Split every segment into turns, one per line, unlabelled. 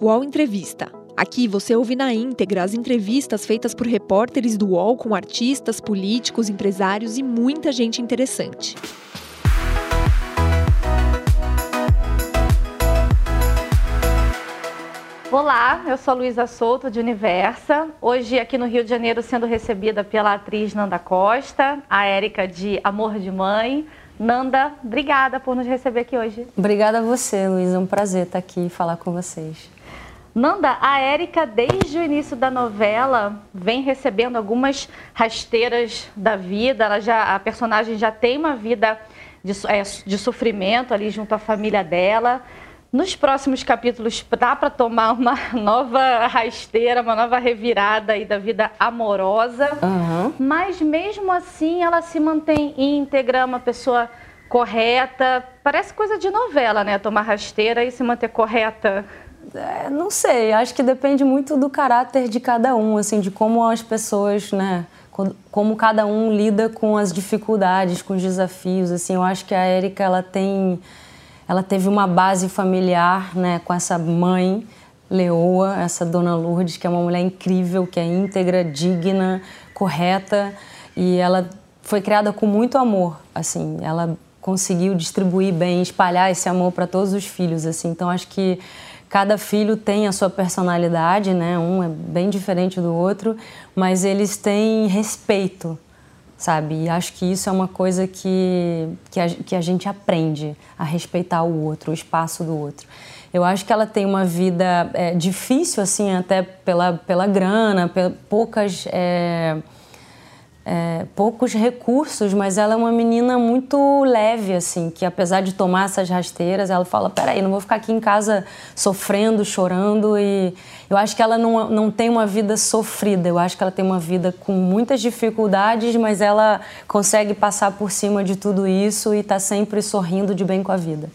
UOL Entrevista. Aqui você ouve na íntegra as entrevistas feitas por repórteres do UOL com artistas, políticos, empresários e muita gente interessante.
Olá, eu sou Luísa Souto de Universa. Hoje aqui no Rio de Janeiro sendo recebida pela atriz Nanda Costa, a Érica de Amor de Mãe. Nanda, obrigada por nos receber aqui hoje.
Obrigada a você, Luísa. É um prazer estar aqui e falar com vocês.
Nanda, a Érica, desde o início da novela, vem recebendo algumas rasteiras da vida. Ela já, a personagem já tem uma vida de, é, de sofrimento ali junto à família dela. Nos próximos capítulos dá para tomar uma nova rasteira, uma nova revirada aí da vida amorosa. Uhum. Mas mesmo assim ela se mantém íntegra, uma pessoa correta. Parece coisa de novela, né? Tomar rasteira e se manter correta.
É, não sei, acho que depende muito do caráter de cada um, assim, de como as pessoas, né, como cada um lida com as dificuldades, com os desafios, assim, eu acho que a Érica, ela tem, ela teve uma base familiar, né, com essa mãe leoa, essa dona Lourdes, que é uma mulher incrível, que é íntegra, digna, correta, e ela foi criada com muito amor, assim, ela conseguiu distribuir bem, espalhar esse amor para todos os filhos, assim, então acho que Cada filho tem a sua personalidade, né? Um é bem diferente do outro, mas eles têm respeito, sabe? E acho que isso é uma coisa que, que, a, que a gente aprende a respeitar o outro, o espaço do outro. Eu acho que ela tem uma vida é, difícil, assim, até pela, pela grana, poucas. É, é, poucos recursos, mas ela é uma menina muito leve, assim, que apesar de tomar essas rasteiras, ela fala: peraí, não vou ficar aqui em casa sofrendo, chorando. E eu acho que ela não, não tem uma vida sofrida, eu acho que ela tem uma vida com muitas dificuldades, mas ela consegue passar por cima de tudo isso e está sempre sorrindo de bem com a vida.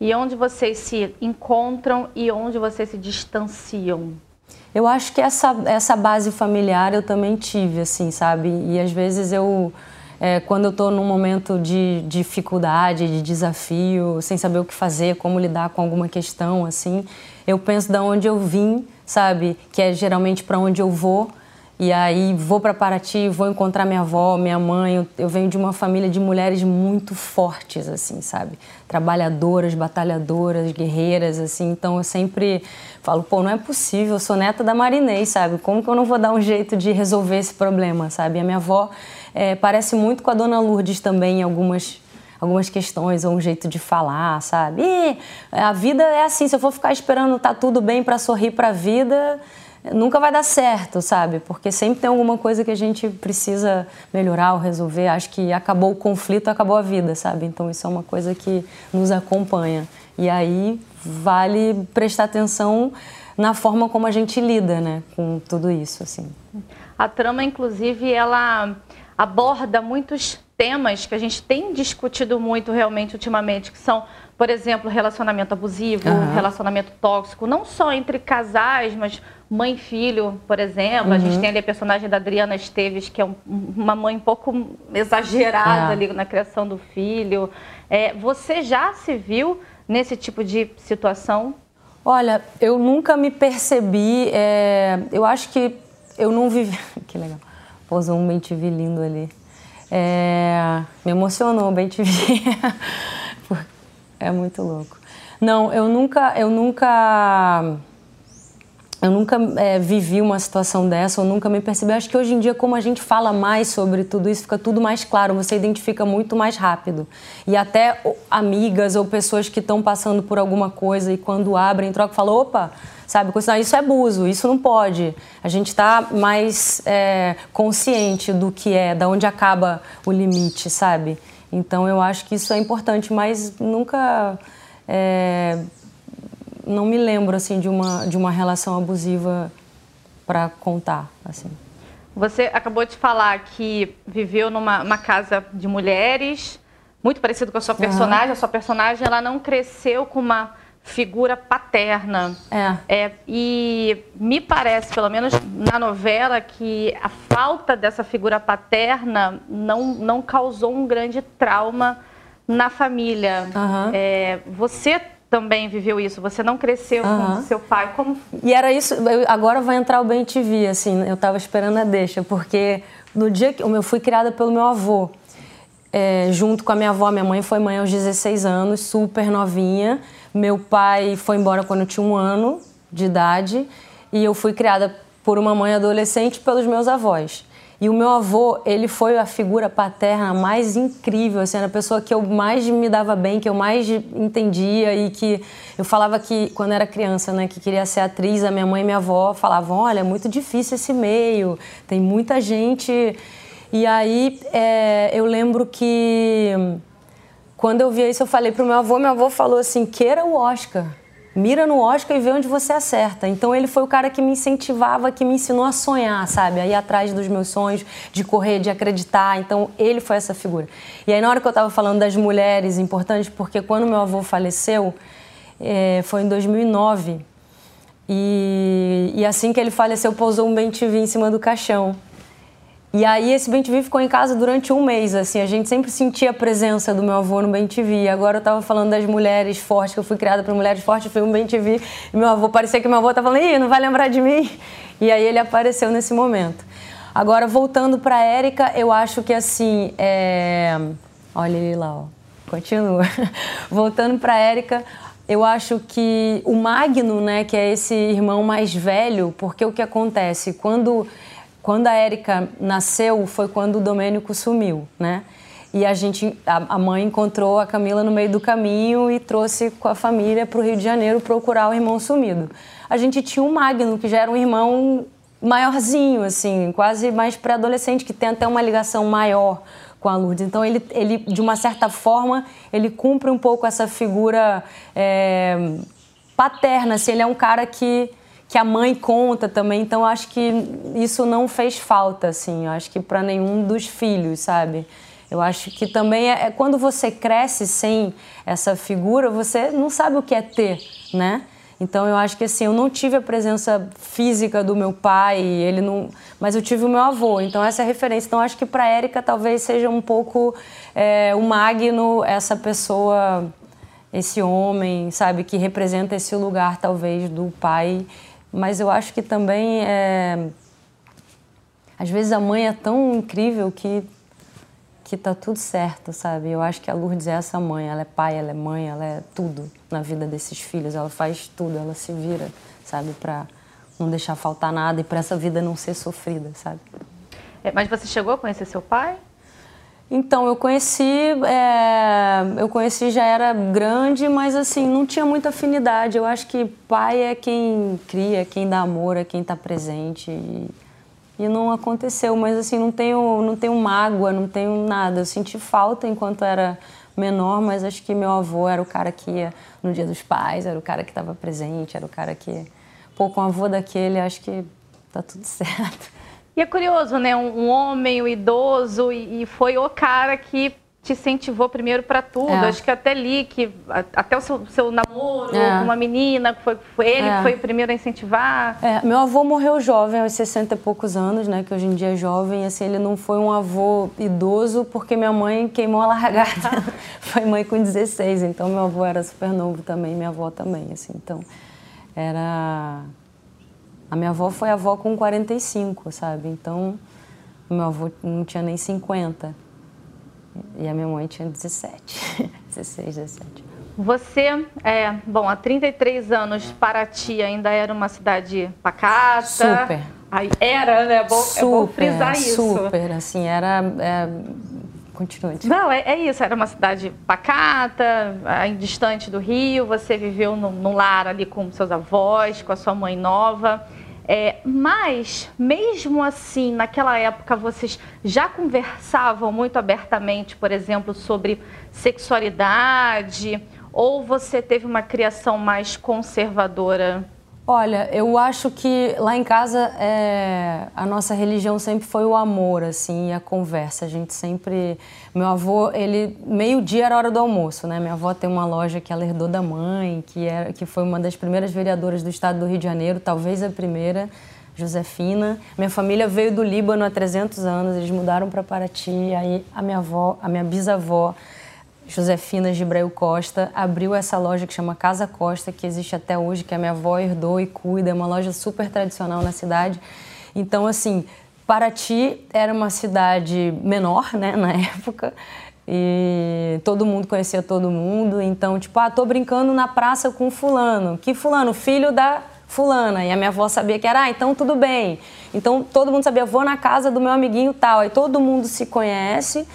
E onde vocês se encontram e onde vocês se distanciam?
Eu acho que essa, essa base familiar eu também tive, assim, sabe? E às vezes eu, é, quando eu estou num momento de dificuldade, de desafio, sem saber o que fazer, como lidar com alguma questão, assim, eu penso de onde eu vim, sabe? Que é geralmente para onde eu vou. E aí vou para Paraty, vou encontrar minha avó, minha mãe. Eu venho de uma família de mulheres muito fortes, assim, sabe? Trabalhadoras, batalhadoras, guerreiras, assim. Então eu sempre falo, pô, não é possível, eu sou neta da Marinês, sabe? Como que eu não vou dar um jeito de resolver esse problema, sabe? A minha avó é, parece muito com a dona Lourdes também em algumas algumas questões ou um jeito de falar, sabe? E a vida é assim, se eu for ficar esperando tá tudo bem para sorrir para a vida, nunca vai dar certo, sabe? Porque sempre tem alguma coisa que a gente precisa melhorar ou resolver. Acho que acabou o conflito, acabou a vida, sabe? Então isso é uma coisa que nos acompanha. E aí vale prestar atenção na forma como a gente lida, né, com tudo isso, assim.
A trama, inclusive, ela aborda muitos temas que a gente tem discutido muito realmente ultimamente, que são, por exemplo, relacionamento abusivo, uhum. relacionamento tóxico, não só entre casais, mas mãe e filho, por exemplo. Uhum. A gente uhum. tem ali a personagem da Adriana Esteves, que é um, uma mãe um pouco exagerada é. ali na criação do filho. É, você já se viu nesse tipo de situação?
Olha, eu nunca me percebi. É, eu acho que eu não vivi. que legal. Pousou um bem lindo ali. É, me emocionou bem TV. é muito louco. Não, eu nunca, eu nunca, eu nunca é, vivi uma situação dessa, eu nunca me percebi. Acho que hoje em dia, como a gente fala mais sobre tudo isso, fica tudo mais claro, você identifica muito mais rápido. E até amigas ou pessoas que estão passando por alguma coisa e quando abrem, troca, falam, opa, sabe? Isso é abuso, isso não pode. A gente está mais é, consciente do que é, da onde acaba o limite, sabe? Então eu acho que isso é importante, mas nunca é, não me lembro assim de uma de uma relação abusiva para contar assim.
Você acabou de falar que viveu numa casa de mulheres, muito parecido com a sua personagem. Uhum. A sua personagem ela não cresceu com uma figura paterna. É. é. E me parece, pelo menos na novela, que a falta dessa figura paterna não, não causou um grande trauma na família. Uhum. É, você também viveu isso. Você não cresceu uhum. com seu pai. Como?
E era isso. Eu, agora vai entrar o Bem TV, assim. Eu estava esperando a deixa, porque no dia que eu fui criada pelo meu avô, é, junto com a minha avó. Minha mãe foi mãe aos 16 anos, super novinha. Meu pai foi embora quando eu tinha um ano de idade e eu fui criada por uma mãe adolescente pelos meus avós. E o meu avô, ele foi a figura paterna mais incrível, assim, era a pessoa que eu mais me dava bem, que eu mais entendia e que eu falava que, quando era criança, né, que queria ser atriz, a minha mãe e minha avó falavam, olha, é muito difícil esse meio, tem muita gente... E aí é, eu lembro que quando eu vi isso, eu falei pro meu avô, meu avô falou assim, queira o Oscar mira no Oscar e vê onde você acerta. Então ele foi o cara que me incentivava, que me ensinou a sonhar, sabe? A ir atrás dos meus sonhos, de correr, de acreditar. Então ele foi essa figura. E aí na hora que eu estava falando das mulheres importantes, porque quando meu avô faleceu, é, foi em 2009. E, e assim que ele faleceu, pousou um bem em cima do caixão. E aí esse BenTV ficou em casa durante um mês, assim, a gente sempre sentia a presença do meu avô no BenTV. Agora eu estava falando das mulheres fortes, que eu fui criada por mulheres fortes, fui um BenTV, e meu avô, parecia que meu avô estava falando, ih, não vai lembrar de mim? E aí ele apareceu nesse momento. Agora, voltando para a Érica, eu acho que assim, é... olha ele lá, ó. continua. voltando para a Érica, eu acho que o Magno, né, que é esse irmão mais velho, porque o que acontece? Quando quando a Érica nasceu foi quando o Domênico sumiu, né? E a gente, a, mãe encontrou a Camila no meio do caminho e trouxe com a família para o Rio de Janeiro procurar o irmão sumido. A gente tinha o Magno, que já era um irmão maiorzinho, assim, quase mais pré-adolescente, que tem até uma ligação maior com a Lourdes. Então ele, ele de uma certa forma, ele cumpre um pouco essa figura é, paterna. Assim, ele é um cara que que a mãe conta também. Então acho que isso não fez falta, assim. Eu acho que para nenhum dos filhos, sabe? Eu acho que também é, é, quando você cresce sem essa figura, você não sabe o que é ter, né? Então eu acho que assim, eu não tive a presença física do meu pai, ele não, mas eu tive o meu avô. Então essa é a referência. Então acho que para Érica talvez seja um pouco é, o Magno, essa pessoa, esse homem, sabe, que representa esse lugar talvez do pai mas eu acho que também é... às vezes a mãe é tão incrível que que tá tudo certo, sabe? Eu acho que a Lourdes é essa mãe, ela é pai, ela é mãe, ela é tudo na vida desses filhos, ela faz tudo, ela se vira, sabe, para não deixar faltar nada e para essa vida não ser sofrida, sabe?
É, mas você chegou a conhecer seu pai?
Então, eu conheci, é, eu conheci já era grande, mas assim, não tinha muita afinidade. Eu acho que pai é quem cria, quem dá amor, é quem está presente. E, e, não aconteceu, mas assim, não tenho, não tenho mágoa, não tenho nada. Eu senti falta enquanto era menor, mas acho que meu avô era o cara que ia no dia dos pais, era o cara que estava presente, era o cara que... Pô, com o avô daquele, acho que tá tudo certo.
E é curioso, né? Um, um homem, um idoso, e, e, foi o cara que te incentivou primeiro para tudo. É. Acho que até li que até o seu, seu namoro é. com uma menina, foi, foi ele é. que foi o primeiro a incentivar.
É, meu avô morreu jovem, aos 60 e poucos anos, né? Que hoje em dia é jovem. Assim, ele não foi um avô idoso porque minha mãe queimou a largada. foi mãe com 16, então meu avô era super novo também, minha avó também, assim. Então, era a minha avó foi avó com 45, sabe? Então, meu avô não tinha nem 50. E a minha mãe tinha 17, 16, 17.
Você, é, bom, há 33 anos, Paraty ainda era uma cidade pacata.
Super.
Aí era, né? É bom, super, é bom frisar
isso. Super, assim, era... É.
Não, é, é, isso. Era uma cidade pacata, distante do Rio. Você viveu num, num lar ali com seus avós, com a sua mãe nova. É, mas, mesmo assim, naquela época, vocês já conversavam muito abertamente, por exemplo, sobre sexualidade? Ou você teve uma criação mais conservadora?
Olha, eu acho que lá em casa é, a nossa religião sempre foi o amor, assim, e a conversa. A gente sempre. Meu avô, ele. Meio-dia era hora do almoço, né? Minha avó tem uma loja que ela herdou da mãe, que, era, que foi uma das primeiras vereadoras do estado do Rio de Janeiro, talvez a primeira, Josefina. Minha família veio do Líbano há 300 anos, eles mudaram para Paraty, aí a minha avó, a minha bisavó Josefina Gibrail Costa, abriu essa loja que chama Casa Costa, que existe até hoje, que a minha avó herdou e cuida, é uma loja super tradicional na cidade. Então, assim, Paraty era uma cidade menor, né, na época, e todo mundo conhecia todo mundo. Então, tipo, ah, tô brincando na praça com fulano. Que fulano? Filho da fulana. E a minha avó sabia que era, ah, então tudo bem. Então, todo mundo sabia, vou na casa do meu amiguinho tal. Aí todo mundo se conhece.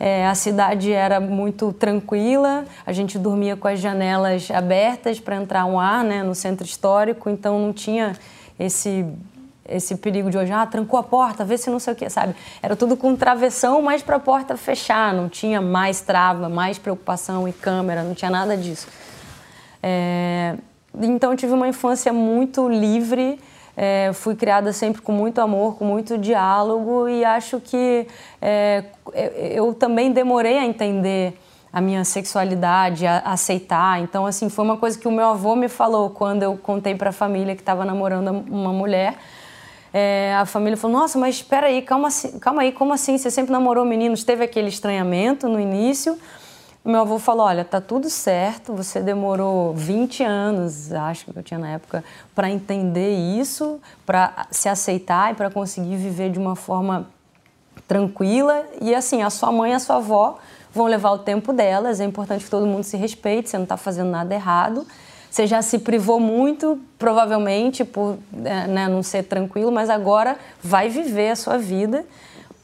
É, a cidade era muito tranquila, a gente dormia com as janelas abertas para entrar um ar né, no centro histórico, então não tinha esse esse perigo de hoje, ah, trancou a porta, vê se não sei o que, sabe? Era tudo com travessão, mas para a porta fechar, não tinha mais trava, mais preocupação e câmera, não tinha nada disso. É... Então tive uma infância muito livre, é, fui criada sempre com muito amor, com muito diálogo e acho que é, eu também demorei a entender a minha sexualidade, a aceitar. Então, assim, foi uma coisa que o meu avô me falou quando eu contei para a família que estava namorando uma mulher. É, a família falou: Nossa, mas espera aí, calma, calma aí, como assim? Você sempre namorou meninos? Teve aquele estranhamento no início. Meu avô falou: Olha, tá tudo certo, você demorou 20 anos, acho que eu tinha na época, para entender isso, para se aceitar e para conseguir viver de uma forma tranquila. E assim, a sua mãe e a sua avó vão levar o tempo delas, é importante que todo mundo se respeite, você não está fazendo nada errado. Você já se privou muito, provavelmente, por é, né, não ser tranquilo, mas agora vai viver a sua vida.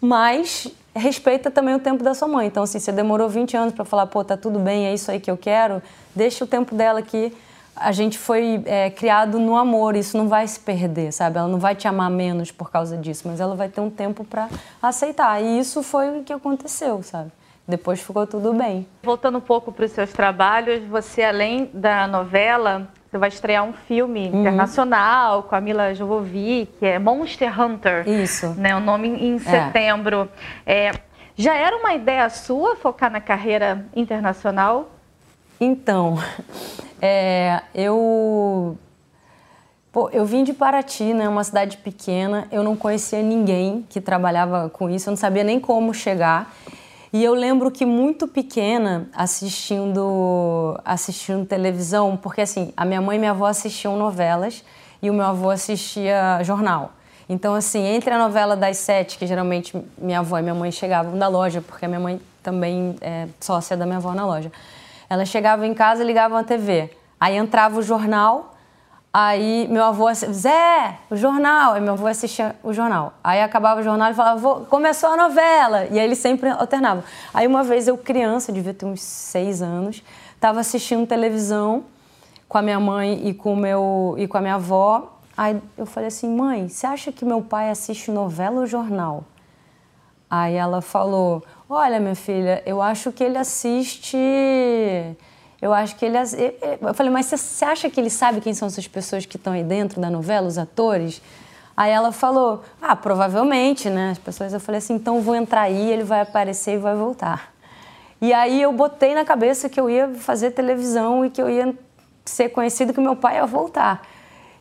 Mas respeita também o tempo da sua mãe. Então, assim, você demorou 20 anos para falar, pô, tá tudo bem, é isso aí que eu quero, deixa o tempo dela aqui. A gente foi é, criado no amor, isso não vai se perder, sabe? Ela não vai te amar menos por causa disso, mas ela vai ter um tempo para aceitar. E isso foi o que aconteceu, sabe? Depois ficou tudo bem.
Voltando um pouco para os seus trabalhos, você, além da novela, você vai estrear um filme uhum. internacional com a Mila Jovovich, que é Monster Hunter.
Isso.
Né, o nome em setembro. É. É, já era uma ideia sua focar na carreira internacional?
Então, é, eu Pô, eu vim de Paraty, né, uma cidade pequena. Eu não conhecia ninguém que trabalhava com isso. Eu não sabia nem como chegar. E eu lembro que muito pequena, assistindo, assistindo televisão, porque assim, a minha mãe e minha avó assistiam novelas e o meu avô assistia jornal. Então, assim, entre a novela das sete, que geralmente minha avó e minha mãe chegavam da loja, porque a minha mãe também é sócia da minha avó na loja. Elas chegavam em casa e ligavam a TV. Aí entrava o jornal, Aí meu avô, Zé, o jornal. Aí meu avô assistia o jornal. Aí acabava o jornal e falava, começou a novela. E aí ele sempre alternava. Aí uma vez eu, criança, devia ter uns seis anos, estava assistindo televisão com a minha mãe e com, meu, e com a minha avó. Aí eu falei assim, mãe, você acha que meu pai assiste novela ou jornal? Aí ela falou, olha minha filha, eu acho que ele assiste eu acho que ele. Eu falei, mas você acha que ele sabe quem são essas pessoas que estão aí dentro da novela, os atores? Aí ela falou, ah, provavelmente, né? As pessoas, eu falei assim, então vou entrar aí, ele vai aparecer e vai voltar. E aí eu botei na cabeça que eu ia fazer televisão e que eu ia ser conhecido que meu pai ia voltar.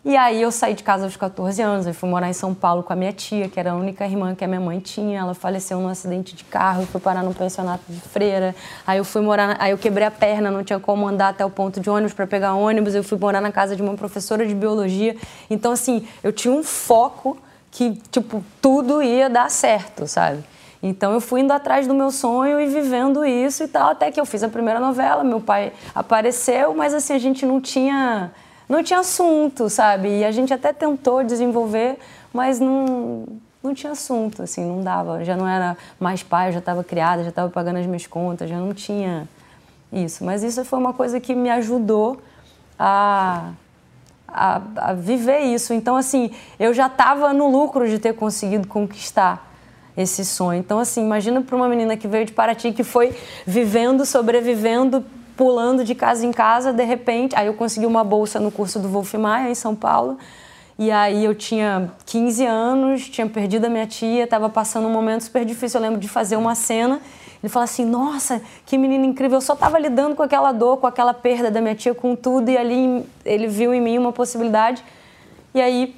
E aí eu saí de casa aos 14 anos, eu fui morar em São Paulo com a minha tia, que era a única irmã que a minha mãe tinha. Ela faleceu num acidente de carro, eu fui parar num pensionato de freira. Aí eu fui morar, aí eu quebrei a perna, não tinha como andar até o ponto de ônibus para pegar ônibus. Eu fui morar na casa de uma professora de biologia. Então assim, eu tinha um foco que tipo tudo ia dar certo, sabe? Então eu fui indo atrás do meu sonho e vivendo isso e tal, até que eu fiz a primeira novela, meu pai apareceu, mas assim a gente não tinha não tinha assunto, sabe? E a gente até tentou desenvolver, mas não, não tinha assunto, assim, não dava. Já não era mais pai, já estava criada, já estava pagando as minhas contas, já não tinha isso. Mas isso foi uma coisa que me ajudou a, a, a viver isso. Então, assim, eu já estava no lucro de ter conseguido conquistar esse sonho. Então, assim, imagina para uma menina que veio de Paraty, que foi vivendo, sobrevivendo pulando de casa em casa, de repente, aí eu consegui uma bolsa no curso do Wolf Maia em São Paulo. E aí eu tinha 15 anos, tinha perdido a minha tia, estava passando um momento super difícil. Eu lembro de fazer uma cena. Ele falou assim: Nossa, que menina incrível! Eu só estava lidando com aquela dor, com aquela perda da minha tia, com tudo. E ali ele viu em mim uma possibilidade. E aí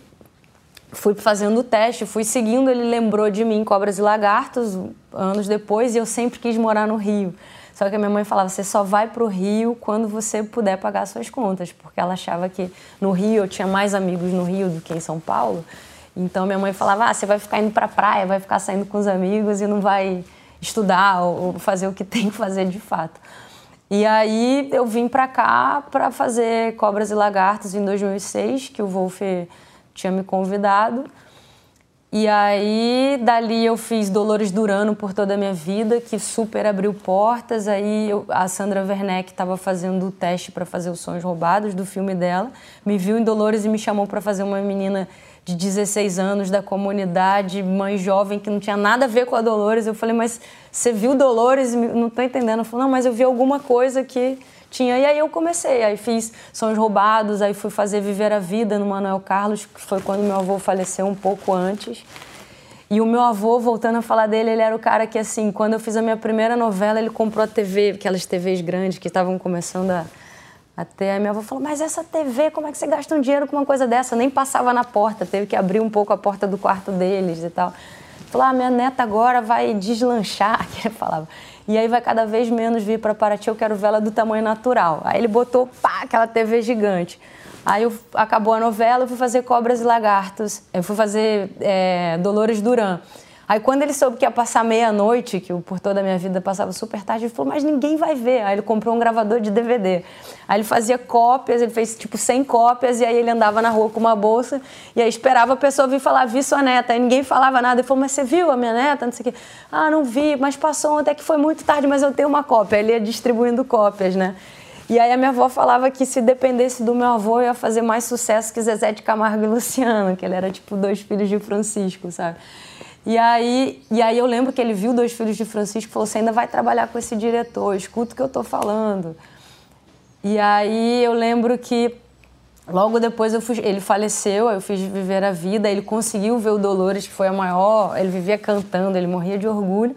fui fazendo o teste, fui seguindo. Ele lembrou de mim, Cobras e Lagartos, anos depois. E eu sempre quis morar no Rio Só que a minha mãe falava: você só vai para o Rio quando você puder pagar suas contas, porque ela achava que no Rio eu tinha mais amigos no Rio do que em São Paulo. Então minha mãe falava: ah, você vai ficar indo para a praia, vai ficar saindo com os amigos e não vai estudar ou fazer o que tem que fazer de fato. E aí eu vim para cá para fazer Cobras e Lagartos em 2006, que o Wolf tinha me convidado. E aí, dali eu fiz Dolores Durano por toda a minha vida, que super abriu portas. Aí eu, a Sandra Werneck estava fazendo o teste para fazer os Sonhos Roubados do filme dela, me viu em Dolores e me chamou para fazer uma menina de 16 anos da comunidade, mãe jovem que não tinha nada a ver com a Dolores. Eu falei, mas você viu Dolores? Não estou entendendo. Ela falou, não, mas eu vi alguma coisa que tinha. E aí eu comecei, aí fiz Sons Roubados, aí fui fazer Viver a Vida no Manuel Carlos, que foi quando meu avô faleceu um pouco antes. E o meu avô, voltando a falar dele, ele era o cara que, assim, quando eu fiz a minha primeira novela, ele comprou a TV, aquelas TVs grandes que estavam começando a até a minha avó falou, mas essa TV, como é que você gasta um dinheiro com uma coisa dessa? Nem passava na porta, teve que abrir um pouco a porta do quarto deles e tal. Falou, ah, minha neta agora vai deslanchar, que ele falava. E aí vai cada vez menos vir para Paraty, eu quero vela do tamanho natural. Aí ele botou, pá, aquela TV gigante. Aí eu, acabou a novela, eu fui fazer Cobras e Lagartos, eu fui fazer é, Dolores Duran. Aí quando ele soube que ia passar meia-noite, que por toda a minha vida passava super tarde, ele falou, mas ninguém vai ver. Aí ele comprou um gravador de DVD. Aí ele fazia cópias, ele fez tipo 100 cópias, e aí ele andava na rua com uma bolsa, e aí esperava a pessoa vir falar, vi sua neta. Aí ninguém falava nada. Ele falou, mas você viu a minha neta? Não sei o quê. Ah, não vi, mas passou ontem, é que foi muito tarde, mas eu tenho uma cópia. Aí ele ia distribuindo cópias, né? E aí a minha avó falava que se dependesse do meu avô, eu ia fazer mais sucesso que Zezé de Camargo e Luciano, que ele era tipo dois filhos de Francisco, sabe? E aí, e aí eu lembro que ele viu Dois Filhos de Francisco e falou: Você ainda vai trabalhar com esse diretor, escuta o que eu estou falando. E aí eu lembro que logo depois eu fui, ele faleceu, eu fiz Viver a Vida, ele conseguiu ver o Dolores, que foi a maior, ele vivia cantando, ele morria de orgulho.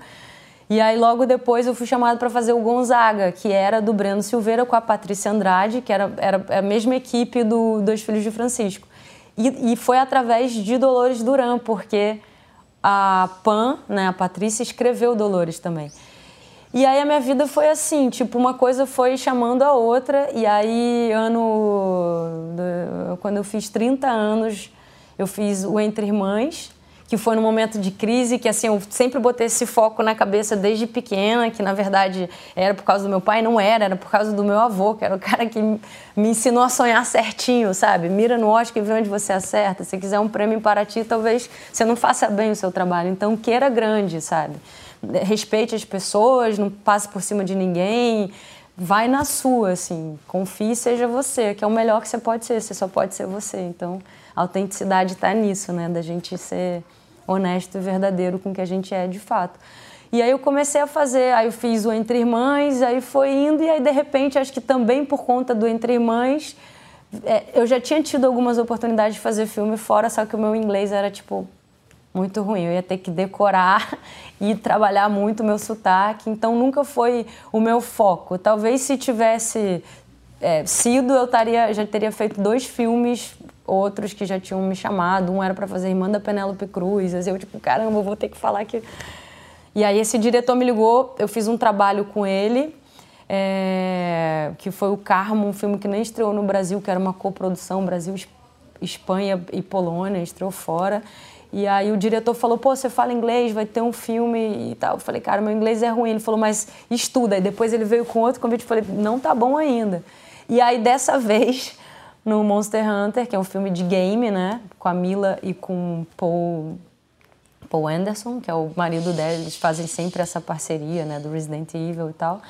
E aí logo depois eu fui chamado para fazer o Gonzaga, que era do Breno Silveira com a Patrícia Andrade, que era, era a mesma equipe do Dois Filhos de Francisco. E, e foi através de Dolores Duran, porque a Pan, né, a Patrícia, escreveu Dolores também. E aí a minha vida foi assim, tipo, uma coisa foi chamando a outra, e aí ano quando eu fiz 30 anos, eu fiz o Entre Irmãs, que foi num momento de crise, que assim, eu sempre botei esse foco na cabeça desde pequena, que na verdade era por causa do meu pai, não era, era por causa do meu avô, que era o cara que me ensinou a sonhar certinho, sabe? Mira no Oscar e vê onde você acerta. Se quiser um prêmio para ti, talvez você não faça bem o seu trabalho. Então, queira grande, sabe? Respeite as pessoas, não passe por cima de ninguém. Vai na sua, assim. Confie e seja você, que é o melhor que você pode ser. Você só pode ser você. Então, a autenticidade está nisso, né? Da gente ser honesto e verdadeiro com o que a gente é de fato. E aí eu comecei a fazer, aí eu fiz o Entre Irmãs, aí foi indo, e aí de repente, acho que também por conta do Entre Irmãs, é, eu já tinha tido algumas oportunidades de fazer filme fora, só que o meu inglês era tipo muito ruim. Eu ia ter que decorar e trabalhar muito o meu sotaque, então nunca foi o meu foco. Talvez se tivesse é, sido, eu taria, já teria feito dois filmes outros que já tinham me chamado. Um era para fazer Irmã da Penélope Cruz. Eu, tipo, caramba, vou ter que falar que. E aí esse diretor me ligou, eu fiz um trabalho com ele, é, que foi o Carmo, um filme que nem estreou no Brasil, que era uma coprodução Brasil, Espanha e Polônia, estreou fora. E aí o diretor falou, pô, você fala inglês, vai ter um filme e tal. Eu falei, cara, meu inglês é ruim. Ele falou, mas estuda. E depois ele veio com outro convite, eu falei, não tá bom ainda. E aí dessa vez no Monster Hunter, que é um filme de game, né? Com a Mila e com Paul, Paul Anderson, que é o marido dela. Eles fazem sempre essa parceria, né? Do Resident Evil e tal.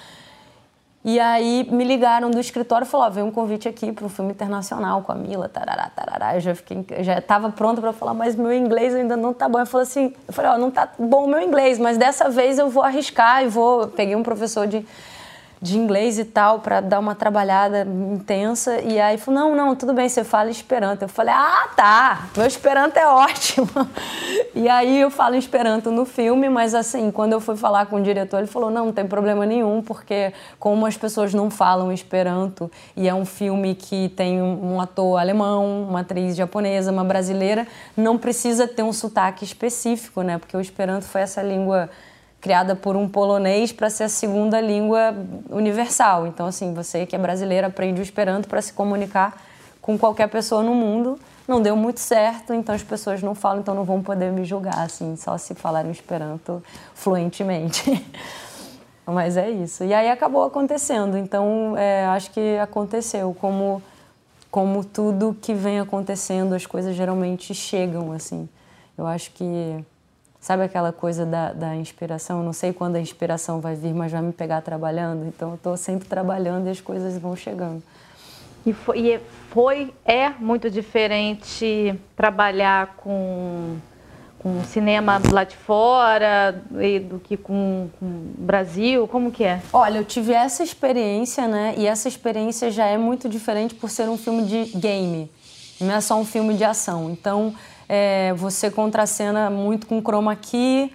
E aí me ligaram do escritório e falaram: oh, um convite aqui para um filme internacional com a Mila, tarará, tarará. Eu já fiquei, já estava pronta para falar, mas meu inglês ainda não tá bom. Eu falei assim, eu falei, ó, oh, não tá bom o meu inglês, mas dessa vez eu vou arriscar e vou. Peguei um professor de de inglês e tal, para dar uma trabalhada intensa. E aí falou: não, não, tudo bem, você fala Esperanto. Eu falei: ah, tá, meu Esperanto é ótimo. e aí eu falo Esperanto no filme, mas assim, quando eu fui falar com o diretor, ele falou: não, não tem problema nenhum, porque como as pessoas não falam Esperanto e é um filme que tem um ator alemão, uma atriz japonesa, uma brasileira, não precisa ter um sotaque específico, né? Porque o Esperanto foi essa língua criada por um polonês para ser a segunda língua universal. Então, assim, você que é brasileiro aprende o Esperanto para se comunicar com qualquer pessoa no mundo. Não deu muito certo, então as pessoas não falam, então não vão poder me julgar, assim, só se falarem Esperanto fluentemente. Mas é isso. E aí acabou acontecendo. Então, é, acho que aconteceu. Como, como tudo que vem acontecendo, as coisas geralmente chegam, assim. Eu acho que Sabe aquela coisa da, da inspiração? Não sei quando a inspiração vai vir, mas vai me pegar trabalhando. Então, eu estou sempre trabalhando e as coisas vão chegando.
E foi, e foi, é muito diferente trabalhar com, com cinema lá de fora do que com, o Brasil? Como que é?
Olha, eu tive essa experiência, né? E essa experiência já é muito diferente por ser um filme de game. Não é só um filme de ação. Então, é, você contracena muito com chroma key,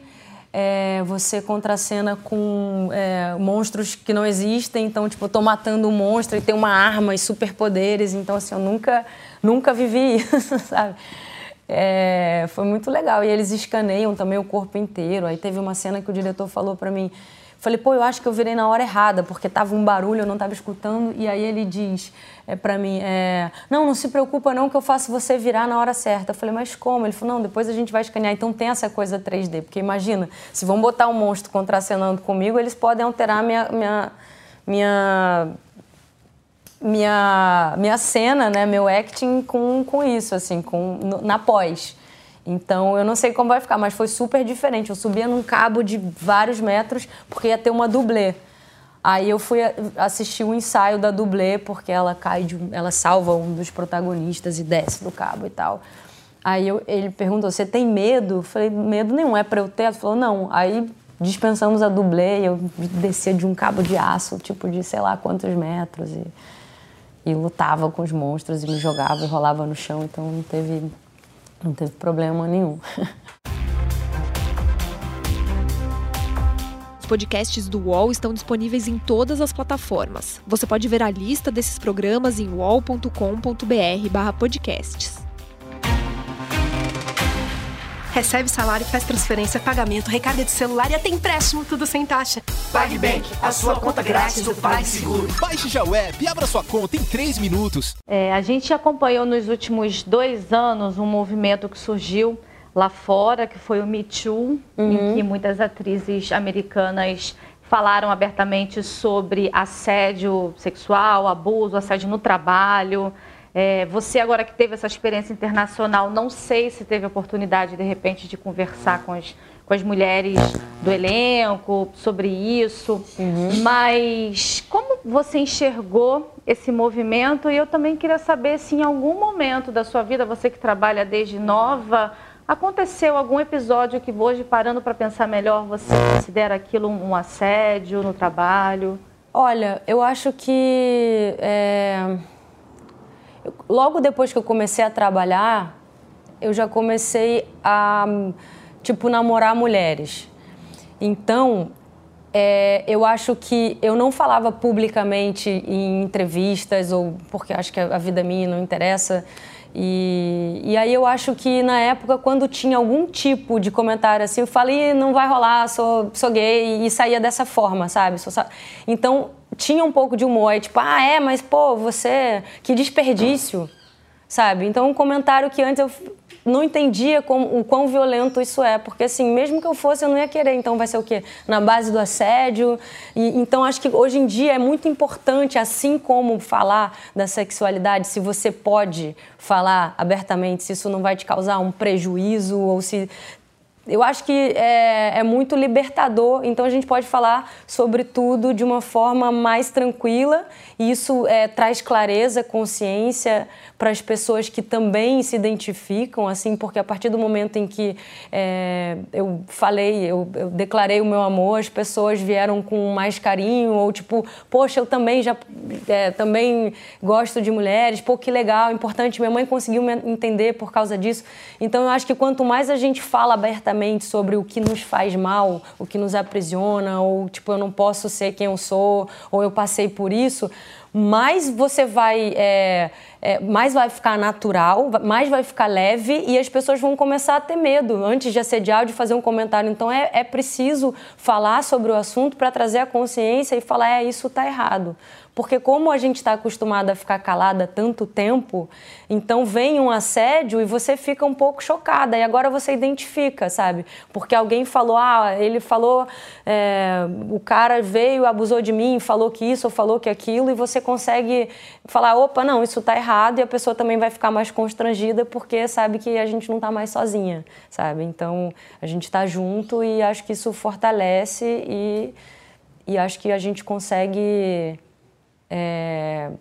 é, você contracena com é, monstros que não existem. Então, tipo, eu tô matando um monstro e tem uma arma e superpoderes. Então, assim, eu nunca, nunca vivi isso, sabe? É, foi muito legal. E eles escaneiam também o corpo inteiro. Aí teve uma cena que o diretor falou para mim Falei, pô, eu acho que eu virei na hora errada, porque tava um barulho, eu não tava escutando. E aí ele diz é, para mim, é, não, não se preocupa não que eu faço você virar na hora certa. Eu falei, mas como? Ele falou, não, depois a gente vai escanear. Então tem essa coisa 3D, porque imagina, se vão botar um monstro contracenando comigo, eles podem alterar minha, minha, minha minha, minha cena, né, meu acting com, com isso, assim, com, na pós. Então eu não sei como vai ficar, mas foi super diferente. Eu subia num cabo de vários metros porque ia ter uma dublê. Aí eu fui assistir o um ensaio da dublê porque ela cai de, ela salva um dos protagonistas e desce do cabo e tal. Aí eu, ele perguntou: "Você tem medo?" Eu falei: "Medo nenhum, é para eu ter?" Ele falou: "Não". Aí dispensamos a dublê eu descia de um cabo de aço, tipo de sei lá quantos metros e, e lutava com os monstros e me jogava e rolava no chão, então não teve não teve problema nenhum.
Os podcasts do UOL estão disponíveis em todas as plataformas. Você pode ver a lista desses programas em uol.com.br/podcasts.
Recebe salário, faz transferência, pagamento, recarga de celular e até empréstimo, tudo sem taxa.
PagBank, a sua conta grátis do PagSeguro.
Baixe já o app e abra sua conta em 3 minutos.
É, a gente acompanhou nos últimos dois anos um movimento que surgiu lá fora, que foi o Me Too, uhum. em que muitas atrizes americanas falaram abertamente sobre assédio sexual, abuso, assédio no trabalho. É, você agora que teve essa experiência internacional, não sei se teve oportunidade de repente de conversar com as, com as mulheres do elenco sobre isso, uhum. mas como você enxergou esse movimento? E eu também queria saber se em algum momento da sua vida, você que trabalha desde nova, aconteceu algum episódio que hoje, parando para pensar melhor, você considera aquilo um assédio no trabalho?
Olha, eu acho que é logo depois que eu comecei a trabalhar, eu já comecei a, tipo, namorar mulheres. Então, é, eu acho que eu não falava publicamente em entrevistas, ou porque acho que a vida minha não interessa. E, e aí eu acho que na época, quando tinha algum tipo de comentário assim, eu falei, não vai rolar, sou, sou gay, e saía dessa forma, sabe? Então, tinha um pouco de humor, tipo, ah, é, mas pô, você, que desperdício, sabe? Então, um comentário que antes eu não entendia como, o quão violento isso é, porque assim, mesmo que eu fosse, eu não ia querer. Então, vai ser o quê? Na base do assédio. E, então, acho que hoje em dia é muito importante, assim como falar da sexualidade, se você pode falar abertamente, se isso não vai te causar um prejuízo ou se eu acho que é, é, muito libertador, então a gente pode falar sobre tudo de uma forma mais tranquila e isso é, traz clareza, consciência para as pessoas que também se identificam, assim, porque a partir do momento em que é, eu falei, eu, eu, declarei o meu amor, as pessoas vieram com mais carinho ou tipo, poxa, eu também já é, também gosto de mulheres, pô, que legal, importante, minha mãe conseguiu me entender por causa disso. Então eu acho que quanto mais a gente fala abertamente sobre o que nos faz mal, o que nos aprisiona, ou tipo, eu não posso ser quem eu sou, ou eu passei por isso, mais você vai. É, é, mais vai ficar natural, mais vai ficar leve e as pessoas vão começar a ter medo antes de assediar de fazer um comentário. Então é, é preciso falar sobre o assunto para trazer a consciência e falar: é, isso está errado. Porque como a gente está acostumada a ficar calada tanto tempo, então vem um assédio e você fica um pouco chocada. E agora você identifica, sabe? Porque alguém falou, ah, ele falou, é, o cara veio, abusou de mim, falou que isso ou falou que aquilo, e você consegue falar, opa, não, isso está errado, e a pessoa também vai ficar mais constrangida porque sabe que a gente não está mais sozinha, sabe? Então a gente está junto e acho que isso fortalece e, e acho que a gente consegue é,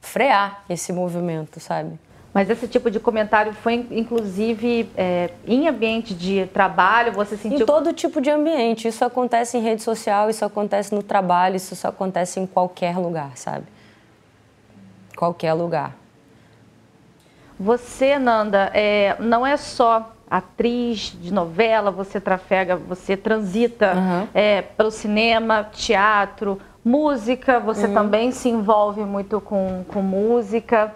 frear esse movimento, sabe?
Mas esse tipo de comentário foi, inclusive, é, em ambiente de trabalho? Você sentiu?
Em todo tipo de ambiente. Isso acontece em rede social, isso acontece no trabalho, isso acontece em qualquer lugar, sabe? Qualquer lugar.
Você, Nanda, é, não é só atriz de novela, você trafega, você transita uhum. é, pelo cinema, teatro, Música, você uhum. também se envolve muito com, com música.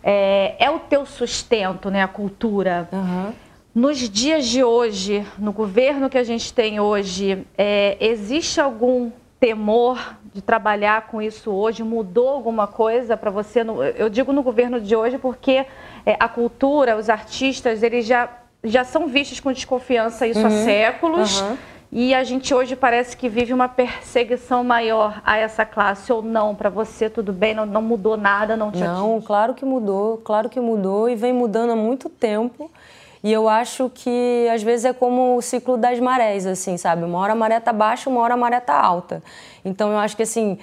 É, é o teu sustento, né? A cultura. Uhum. Nos dias de hoje, no governo que a gente tem hoje, é, existe algum temor de trabalhar com isso hoje? Mudou alguma coisa para você? Eu digo no governo de hoje porque é, a cultura, os artistas, eles já, já são vistos com desconfiança isso uhum. há séculos. Uhum e a gente hoje parece que vive uma perseguição maior a essa classe ou não? Para você tudo bem? Não, não mudou nada? Não te
Não, atinge? claro que mudou, claro que mudou e vem mudando há muito tempo. E eu acho que às vezes é como o ciclo das marés, assim, sabe? Uma hora a maré tá baixa, uma hora a maré tá alta. Então eu acho que assim,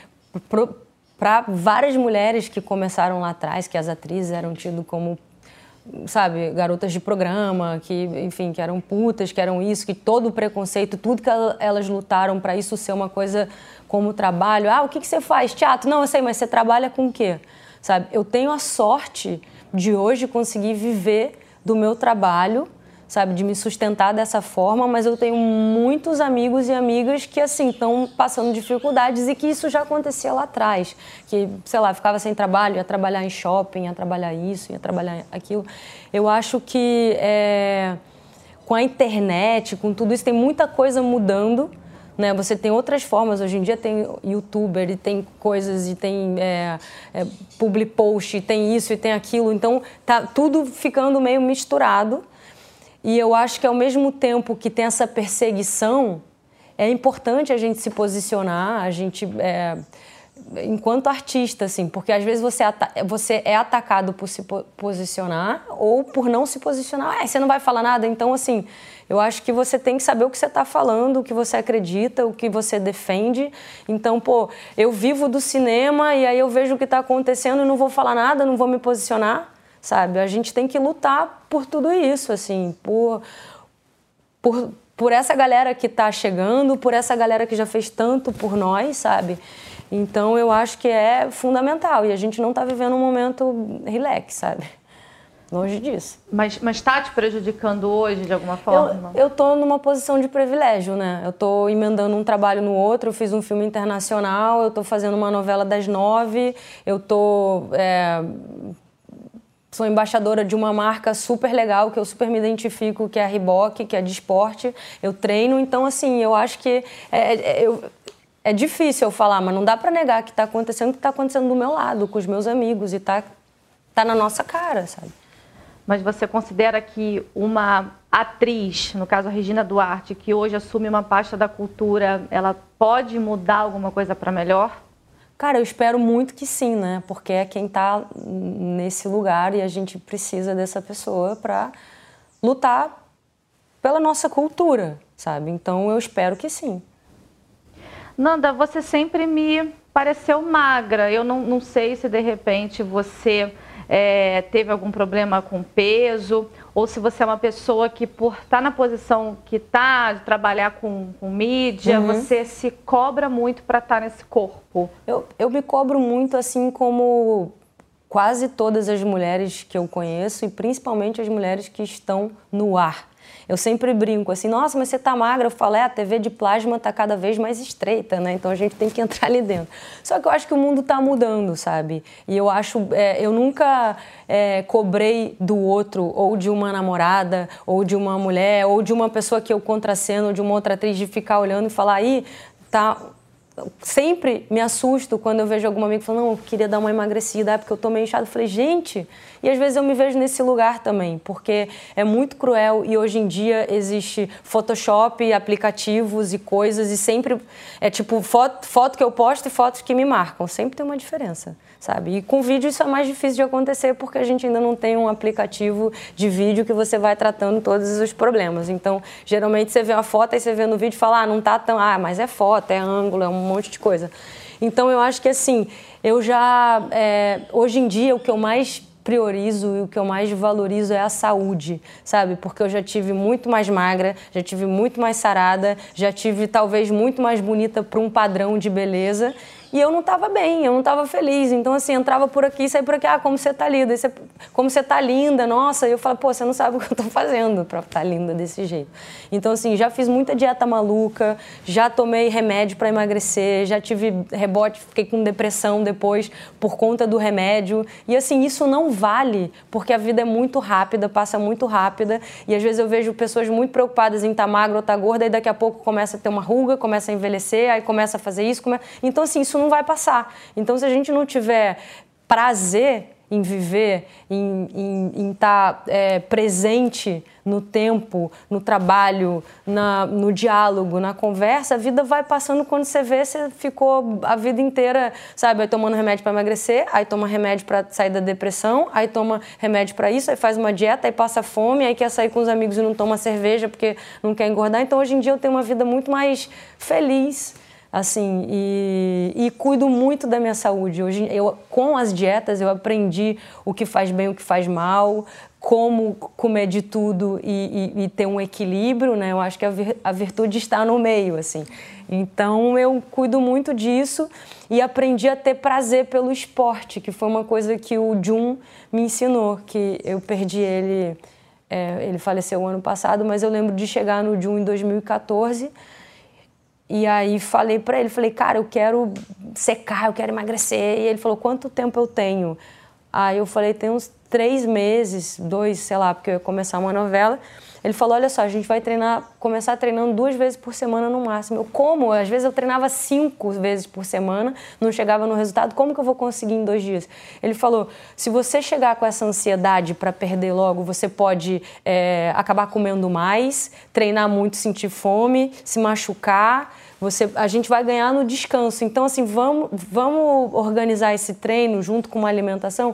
para várias mulheres que começaram lá atrás, que as atrizes eram tidas como sabe, garotas de programa, que, enfim, que eram putas, que eram isso, que todo o preconceito, tudo que elas lutaram para isso ser uma coisa como trabalho. Ah, o que, que você faz? Teatro? Não, eu sei, mas você trabalha com o quê? Sabe, eu tenho a sorte de hoje conseguir viver do meu trabalho sabe, de me sustentar dessa forma, mas eu tenho muitos amigos e amigas que, assim, estão passando dificuldades e que isso já acontecia lá atrás, que, sei lá, ficava sem trabalho, ia trabalhar em shopping, ia trabalhar isso, ia trabalhar aquilo. Eu acho que é, com a internet, com tudo isso, tem muita coisa mudando, né? Você tem outras formas, hoje em dia tem youtuber e tem coisas e tem é, é, public post, e tem isso e tem aquilo, então tá tudo ficando meio misturado e eu acho que ao mesmo tempo que tem essa perseguição, é importante a gente se posicionar, a gente é, enquanto artista, assim, porque às vezes você, você é atacado por se posicionar ou por não se posicionar. Ah, você não vai falar nada, então assim, eu acho que você tem que saber o que você está falando, o que você acredita, o que você defende. Então, pô, eu vivo do cinema e aí eu vejo o que está acontecendo e não vou falar nada, não vou me posicionar sabe? A gente tem que lutar por tudo isso, assim, por, por, por essa galera que está chegando, por essa galera que já fez tanto por nós, sabe? Então eu acho que é fundamental e a gente não está vivendo um momento relax, sabe? Longe disso.
Mas está te prejudicando hoje de alguma forma?
Eu estou numa posição de privilégio, né? Eu estou emendando um trabalho no outro, eu fiz um filme internacional, eu estou fazendo uma novela das nove, eu estou é, sou embaixadora de uma marca super legal que eu super me identifico, que é a Reebok, que é de esporte. Eu treino, então assim, eu acho que é, é, eu, é difícil eu falar, mas não dá para negar que está acontecendo que está acontecendo do meu lado, com os meus amigos e tá tá na nossa cara, sabe?
Mas você considera que uma atriz, no caso a Regina Duarte, que hoje assume uma pasta da cultura, ela pode mudar alguma coisa para melhor?
Cara, eu espero muito que sim, né? Porque é quem está nesse lugar e a gente precisa dessa pessoa para lutar pela nossa cultura, sabe? Então eu espero que sim.
Nanda, você sempre me pareceu magra. Eu não, não sei se de repente você é, teve algum problema com peso, ou se você é uma pessoa que, por estar tá na posição que está, de trabalhar com, com mídia, uhum. você se cobra muito para estar tá nesse corpo.
Eu, eu me cobro muito, assim como quase todas as mulheres que eu conheço, e principalmente as mulheres que estão no ar. Eu sempre brinco assim, nossa, mas você tá magra. Eu falo, é, a TV de plasma tá cada vez mais estreita, né? Então a gente tem que entrar ali dentro. Só que eu acho que o mundo tá mudando, sabe? E eu acho, é, eu nunca é, cobrei do outro, ou de uma namorada, ou de uma mulher, ou de uma pessoa que eu contraceno, ou de uma outra atriz, de ficar olhando e falar, aí, tá sempre me assusto quando eu vejo algum amigo falando, não, eu queria dar uma emagrecida, é porque eu tô meio inchado. Eu falei, gente, e às vezes eu me vejo nesse lugar também, porque é muito cruel e hoje em dia existe Photoshop, aplicativos e coisas e sempre é tipo foto, foto que eu posto e fotos que me marcam, sempre tem uma diferença sabe? E com vídeo isso é mais difícil de acontecer porque a gente ainda não tem um aplicativo de vídeo que você vai tratando todos os problemas. Então, geralmente você vê uma foto e você vê no vídeo e fala, ah, não tá tão, ah, mas é foto, é ângulo, é um monte de coisa. Então, eu acho que assim, eu já, é, hoje em dia, o que eu mais priorizo e o que eu mais valorizo é a saúde, sabe? Porque eu já tive muito mais magra, já tive muito mais sarada, já tive talvez muito mais bonita para um padrão de beleza e eu não estava bem, eu não estava feliz. Então, assim, entrava por aqui, saía por aqui, ah, como você tá linda, você, como você tá linda, nossa. E eu falo, pô, você não sabe o que eu estou fazendo para estar tá linda desse jeito. Então, assim, já fiz muita dieta maluca, já tomei remédio para emagrecer, já tive rebote, fiquei com depressão depois por conta do remédio. E, assim, isso não vale, porque a vida é muito rápida, passa muito rápida. E às vezes eu vejo pessoas muito preocupadas em estar tá magra ou estar tá gorda, e daqui a pouco começa a ter uma ruga, começa a envelhecer, aí começa a fazer isso. Come... Então, assim, isso não vai passar. Então, se a gente não tiver prazer em viver, em estar tá, é, presente no tempo, no trabalho, na, no diálogo, na conversa, a vida vai passando quando você vê, você ficou a vida inteira, sabe, aí tomando remédio para emagrecer, aí toma remédio para sair da depressão, aí toma remédio para isso, aí faz uma dieta, aí passa fome, aí quer sair com os amigos e não toma cerveja porque não quer engordar. Então, hoje em dia eu tenho uma vida muito mais feliz assim e, e, cuido muito da minha saúde. Hoje eu com as dietas eu aprendi o que faz bem o que faz mal como comer de tudo e, e, e ter um equilíbrio né? Eu acho que a, vir, a, virtude está no meio assim. Então eu cuido muito disso e aprendi a ter prazer pelo esporte que foi uma coisa que o Jun me ensinou que eu perdi ele é, ele faleceu ano passado mas eu lembro de chegar no Jun em 2014 e aí falei para ele, falei, cara, eu quero secar, eu quero emagrecer. E ele falou, quanto tempo eu tenho? Aí eu falei, tem uns três meses, dois, sei lá, porque eu ia começar uma novela. Ele falou, olha só, a gente vai treinar, começar treinando duas vezes por semana no máximo. Eu, como? Às vezes eu treinava cinco vezes por semana, não chegava no resultado. Como que eu vou conseguir em dois dias? Ele falou, se você chegar com essa ansiedade para perder logo, você pode é, acabar comendo mais, treinar muito, sentir fome, se machucar você, a gente vai ganhar no descanso. Então, assim, vamos, vamos organizar esse treino junto com uma alimentação.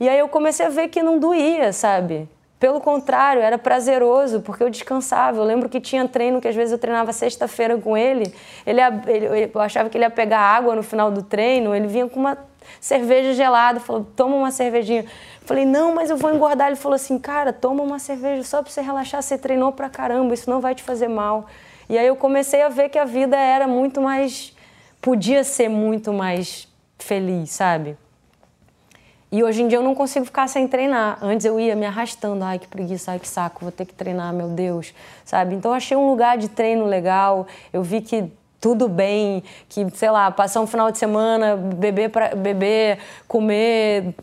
E aí eu comecei a ver que não doía, sabe? Pelo contrário, era prazeroso, porque eu descansava. Eu lembro que tinha treino que às vezes eu treinava sexta-feira com ele. Ele, ele, eu achava que ele ia pegar água no final do treino, ele vinha com uma cerveja gelada, falou: toma uma cervejinha. Falei, não, mas eu vou engordar. Ele falou assim, cara, toma uma cerveja só para você relaxar, você treinou pra caramba, isso não vai te fazer mal. E aí eu comecei a ver que a vida era muito mais. podia ser muito mais feliz, sabe? E hoje em dia eu não consigo ficar sem treinar. Antes eu ia me arrastando, ai que preguiça, ai que saco, vou ter que treinar, meu Deus, sabe? Então eu achei um lugar de treino legal, eu vi que tudo bem, que, sei lá, passar um final de semana, beber, pra, beber comer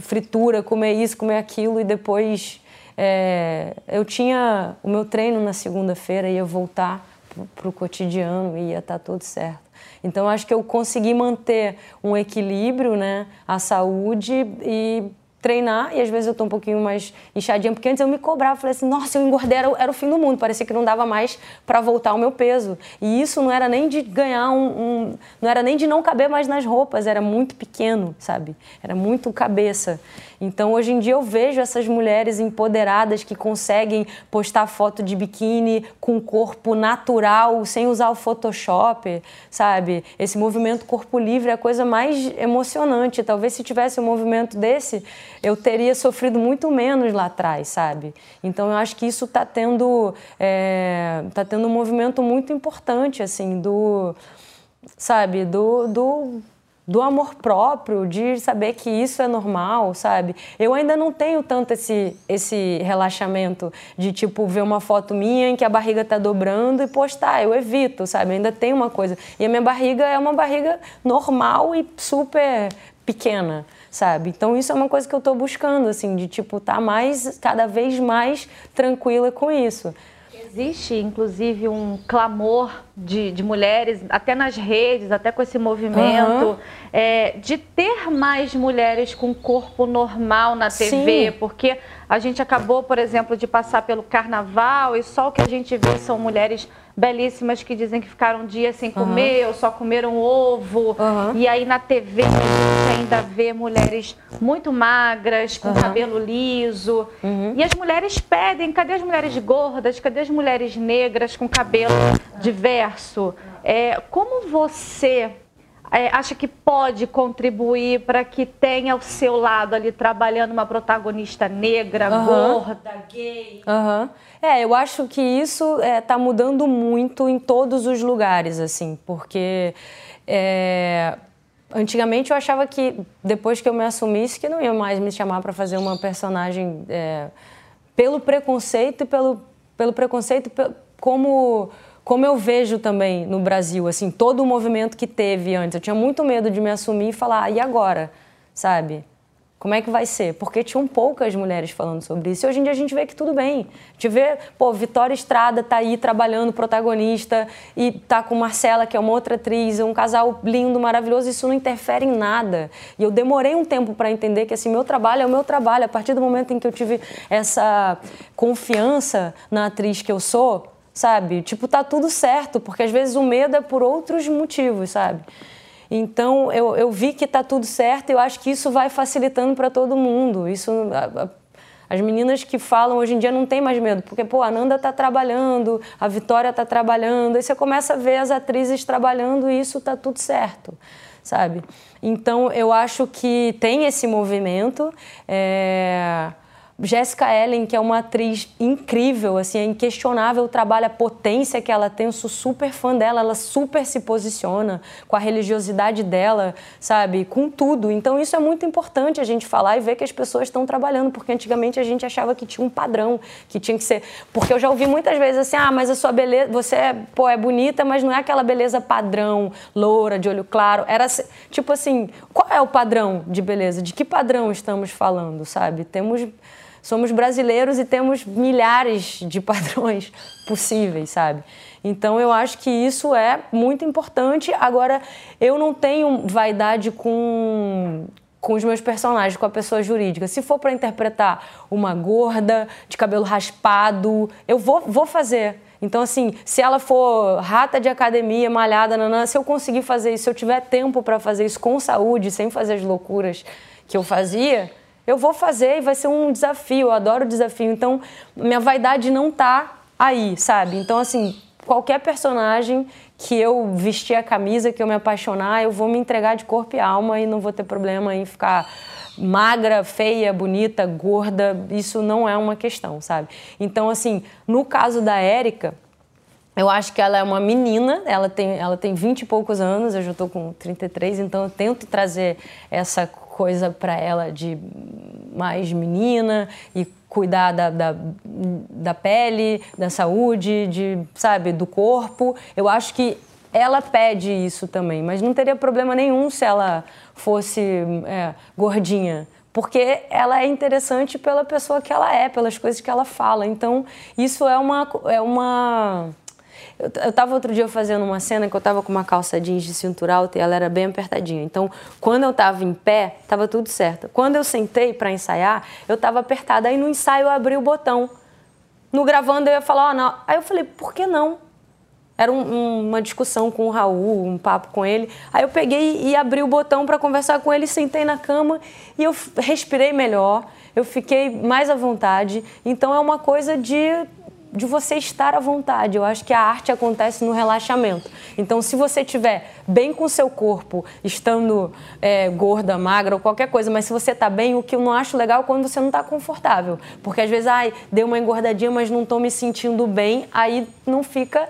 fritura, comer isso, comer aquilo e depois é, eu tinha o meu treino na segunda-feira, ia voltar para o cotidiano e ia estar tá tudo certo. Então, acho que eu consegui manter um equilíbrio, né? A saúde e treinar e às vezes eu tô um pouquinho mais inchadinha, porque antes eu me cobrava, falei assim, nossa, eu engordei, era, era o fim do mundo, parecia que não dava mais para voltar ao meu peso. E isso não era nem de ganhar um, um, não era nem de não caber mais nas roupas, era muito pequeno, sabe? Era muito cabeça. Então, hoje em dia, eu vejo essas mulheres empoderadas que conseguem postar foto de biquíni com corpo natural, sem usar o Photoshop, sabe? Esse movimento corpo livre é a coisa mais emocionante. Talvez se tivesse um movimento desse, eu teria sofrido muito menos lá atrás, sabe? Então, eu acho que isso está tendo, é, tá tendo um movimento muito importante, assim, do, sabe, do, do do amor próprio, de saber que isso é normal, sabe? Eu ainda não tenho tanto esse, esse relaxamento de, tipo, ver uma foto minha em que a barriga tá dobrando e postar. Eu evito, sabe? ainda tem uma coisa. E a minha barriga é uma barriga normal e super pequena, sabe? Então isso é uma coisa que eu tô buscando, assim, de, tipo, tá mais, cada vez mais tranquila com isso.
Existe, inclusive, um clamor de, de, mulheres, até nas redes, até com esse movimento, uhum. é, de ter mais mulheres com corpo normal na TV, Sim. porque a gente acabou, por exemplo, de passar pelo carnaval e só o que a gente vê são mulheres belíssimas que dizem que ficaram um dia sem comer uhum. ou só comeram ovo. Uhum. E aí na TV a gente ainda vê mulheres muito magras, com uhum. cabelo liso. Uhum. E as mulheres pedem: cadê as mulheres gordas? Cadê as mulheres negras com cabelo diverso? É, como você é, acha que pode contribuir para que tenha ao seu lado ali trabalhando uma protagonista negra, uhum. gorda, gay?
Uhum. É, eu acho que isso está é, tá mudando muito em todos os lugares, assim, porque é, antigamente eu achava que depois que eu me assumisse que não ia mais me chamar para fazer uma personagem é, pelo preconceito e pelo, pelo preconceito como como eu vejo também no Brasil, assim, todo o movimento que teve antes. Eu tinha muito medo de me assumir e falar, ah, e agora? Sabe? Como é que vai ser? Porque tinham poucas mulheres falando sobre isso. E hoje em dia a gente vê que tudo bem. A gente vê, pô, Vitória Estrada tá aí trabalhando protagonista e tá com Marcela, que é uma outra atriz, um casal lindo, maravilhoso. Isso não interfere em nada. E eu demorei um tempo para entender que assim, meu trabalho é o meu trabalho. A partir do momento em que eu tive essa confiança na atriz que eu sou, sabe? Tipo, tá tudo certo, porque às vezes o medo é por outros motivos, sabe? Então, eu, eu vi que tá tudo certo e eu acho que isso vai facilitando para todo mundo. Isso, a, a, as meninas que falam hoje em dia não tem mais medo, porque, pô, a Nanda tá trabalhando, a Vitória tá trabalhando, aí você começa a ver as atrizes trabalhando e isso tá tudo certo, sabe? Então, eu acho que tem esse movimento. É Jessica Ellen, que é uma atriz incrível, assim, é inquestionável o trabalho, a potência que ela tem. Eu sou super fã dela, ela super se posiciona com a religiosidade dela, sabe? Com tudo. Então isso é muito importante a gente falar e ver que as pessoas estão trabalhando, porque antigamente a gente achava que tinha um padrão, que tinha que ser. Porque eu já ouvi muitas vezes assim: ah, mas a sua beleza, você é, pô, é bonita, mas não é aquela beleza padrão, loura, de olho claro. Era tipo assim: qual é o padrão de beleza? De que padrão estamos falando, sabe? Temos somos brasileiros e temos milhares de padrões possíveis, sabe? Então eu acho que isso é muito importante. Agora, eu não tenho vaidade com com os meus personagens, com a pessoa jurídica. Se for para interpretar uma gorda, de cabelo raspado, eu vou, vou fazer. Então, assim, se ela for rata de academia, malhada, nanã, se eu conseguir fazer isso, se eu tiver tempo para fazer isso com saúde, sem fazer as loucuras que eu fazia, eu vou fazer e vai ser um desafio, eu adoro desafio. Então, minha vaidade não tá aí, sabe? Então, assim, qualquer personagem que eu vestir a camisa, que eu me apaixonar, eu vou me entregar de corpo e alma e não vou ter problema em ficar magra, feia, bonita, gorda. Isso não é uma questão, sabe? Então, assim, no caso da Érica, eu acho que ela é uma menina, ela tem, ela tem 20 e poucos anos, eu já estou com 33, então eu tento trazer essa coisa para ela de mais menina e cuidar da, da, da, pele, da saúde, de, sabe, do corpo. Eu acho que ela pede isso também, mas não teria problema nenhum se ela fosse é, gordinha. Porque ela é interessante pela pessoa que ela é, pelas coisas que ela fala. Então, isso é uma, é uma eu, eu tava outro dia fazendo uma cena que eu tava com uma calça jeans de cintura alta e ela era bem apertadinha. Então, quando eu tava em pé, tava tudo certo. Quando eu sentei para ensaiar, eu tava apertada. Aí no ensaio eu abri o botão. No gravando eu ia falar, ó, oh, não. Aí eu falei, por que não? Era um, um, uma discussão com o Raul, um papo com ele. Aí eu peguei e abri o botão para conversar com ele, sentei na cama e eu respirei melhor, eu fiquei mais à vontade. Então é uma coisa de de você estar à vontade. Eu acho que a arte acontece no relaxamento. Então, se você estiver bem com seu corpo, estando é, gorda, magra ou qualquer coisa, mas se você está bem, o que eu não acho legal é quando você não está confortável. Porque às vezes, ai, deu uma engordadinha, mas não estou me sentindo bem, aí não fica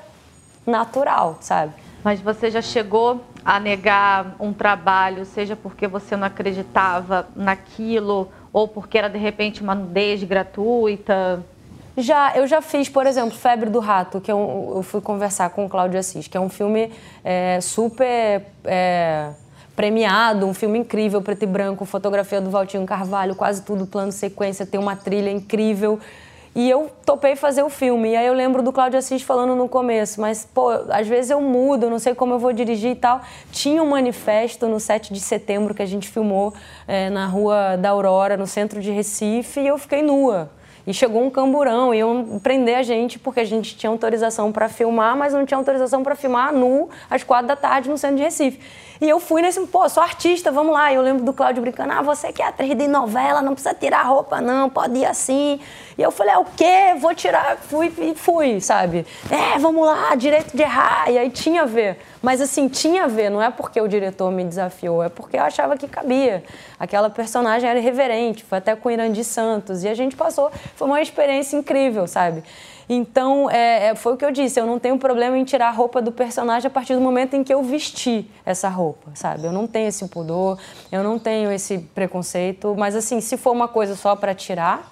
natural, sabe?
Mas você já chegou a negar um trabalho, seja porque você não acreditava naquilo ou porque era de repente uma nudez gratuita?
Já, eu já fiz, por exemplo, Febre do Rato, que eu, eu fui conversar com o Cláudio Assis, que é um filme é, super é, premiado, um filme incrível, preto e branco, fotografia do Valtinho Carvalho, quase tudo plano sequência, tem uma trilha incrível. E eu topei fazer o filme. E aí eu lembro do Cláudio Assis falando no começo, mas, pô, às vezes eu mudo, eu não sei como eu vou dirigir e tal. Tinha um manifesto no 7 de setembro que a gente filmou é, na Rua da Aurora, no centro de Recife, e eu fiquei nua. E chegou um camburão, iam prender a gente porque a gente tinha autorização para filmar, mas não tinha autorização para filmar nu às quatro da tarde no centro de Recife. E eu fui nesse, pô, sou artista, vamos lá. E eu lembro do Cláudio brincando, ah, você que é atriz de novela, não precisa tirar roupa, não, pode ir assim. E eu falei, é o quê? Vou tirar. Fui e fui, sabe? É, vamos lá, direito de errar. E aí tinha a ver. Mas assim, tinha a ver, não é porque o diretor me desafiou, é porque eu achava que cabia. Aquela personagem era irreverente, foi até com o Irandi Santos. E a gente passou, foi uma experiência incrível, sabe? Então, é, é, foi o que eu disse, eu não tenho problema em tirar a roupa do personagem a partir do momento em que eu vesti essa roupa, sabe? Eu não tenho esse pudor, eu não tenho esse preconceito, mas assim, se for uma coisa só para tirar,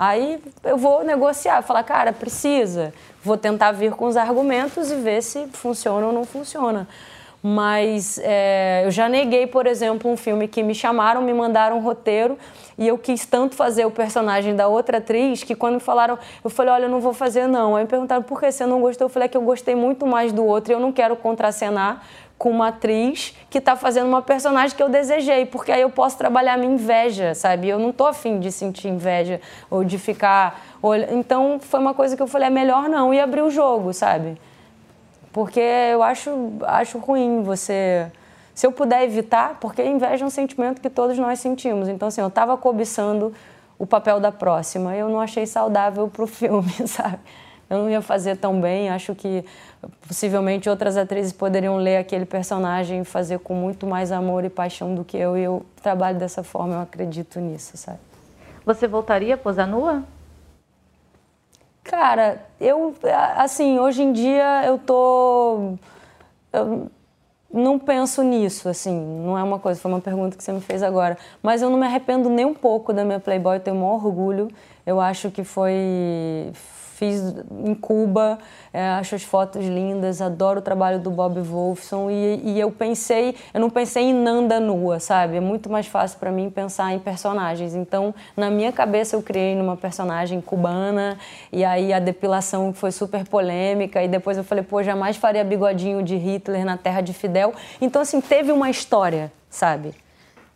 aí eu vou negociar, falar, cara, precisa, vou tentar vir com os argumentos e ver se funciona ou não funciona. Mas é, eu já neguei, por exemplo, um filme que me chamaram, me mandaram um roteiro e eu quis tanto fazer o personagem da outra atriz que quando me falaram, eu falei, olha, eu não vou fazer não. Aí me perguntaram por que você não gostou. Eu falei é que eu gostei muito mais do outro e eu não quero contracenar com uma atriz que está fazendo uma personagem que eu desejei, porque aí eu posso trabalhar minha inveja, sabe? Eu não tô afim de sentir inveja ou de ficar. Então foi uma coisa que eu falei, é melhor não, e abrir o jogo, sabe? Porque eu acho, acho ruim você. Se eu puder evitar, porque inveja é um sentimento que todos nós sentimos. Então, assim, eu estava cobiçando o papel da próxima. Eu não achei saudável para o filme, sabe? Eu não ia fazer tão bem. Acho que possivelmente outras atrizes poderiam ler aquele personagem e fazer com muito mais amor e paixão do que eu. E eu trabalho dessa forma, eu acredito nisso, sabe?
Você voltaria a posar nua?
Cara, eu, assim, hoje em dia eu tô. Eu não penso nisso, assim, não é uma coisa, foi uma pergunta que você me fez agora. Mas eu não me arrependo nem um pouco da minha Playboy, eu tenho o maior orgulho. Eu acho que foi fiz em Cuba, é, acho as fotos lindas, adoro o trabalho do Bob Wolfson e, e, eu pensei, eu não pensei em Nanda nua, sabe? É muito mais fácil para mim pensar em personagens. Então, na minha cabeça eu criei numa personagem cubana e aí a depilação foi super polêmica e depois eu falei, pô, jamais faria bigodinho de Hitler na terra de Fidel. Então, assim, teve uma história, sabe?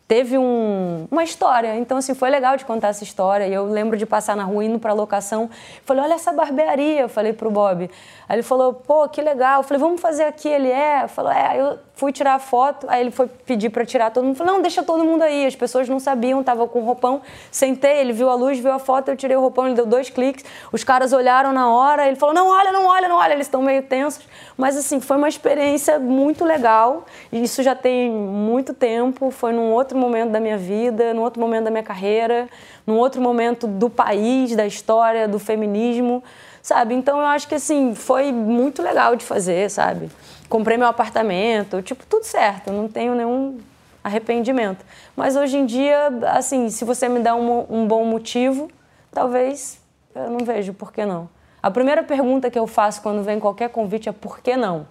Teve um, uma história. Então, assim, foi legal de contar essa história. E eu lembro de passar na rua indo para locação. Falei, olha essa barbearia. Eu falei pro Bob. Aí ele falou, pô, que legal. Eu falei, vamos fazer aqui. Ele é. Falou, é. Eu fui tirar a foto. Aí ele foi pedir para tirar todo mundo. Falei, não, deixa todo mundo aí. As pessoas não sabiam, tava com o roupão. Sentei, ele viu a luz, viu a foto, eu tirei o roupão, ele deu dois cliques. Os caras olharam na hora. Ele falou, não, olha, não olha, não olha. Eles estão meio tensos. Mas, assim, foi uma experiência muito legal. Isso já tem muito tempo. Foi num outro momento da minha vida, num outro momento da minha carreira, num outro momento do país, da história, do feminismo sabe? Então eu acho que assim, foi muito legal de fazer, sabe? Comprei meu apartamento, tipo, tudo certo, não tenho nenhum arrependimento. Mas hoje em dia, assim, se você me dá um, um bom motivo, talvez eu não vejo por que não. A primeira pergunta que eu faço quando vem qualquer convite é por que não?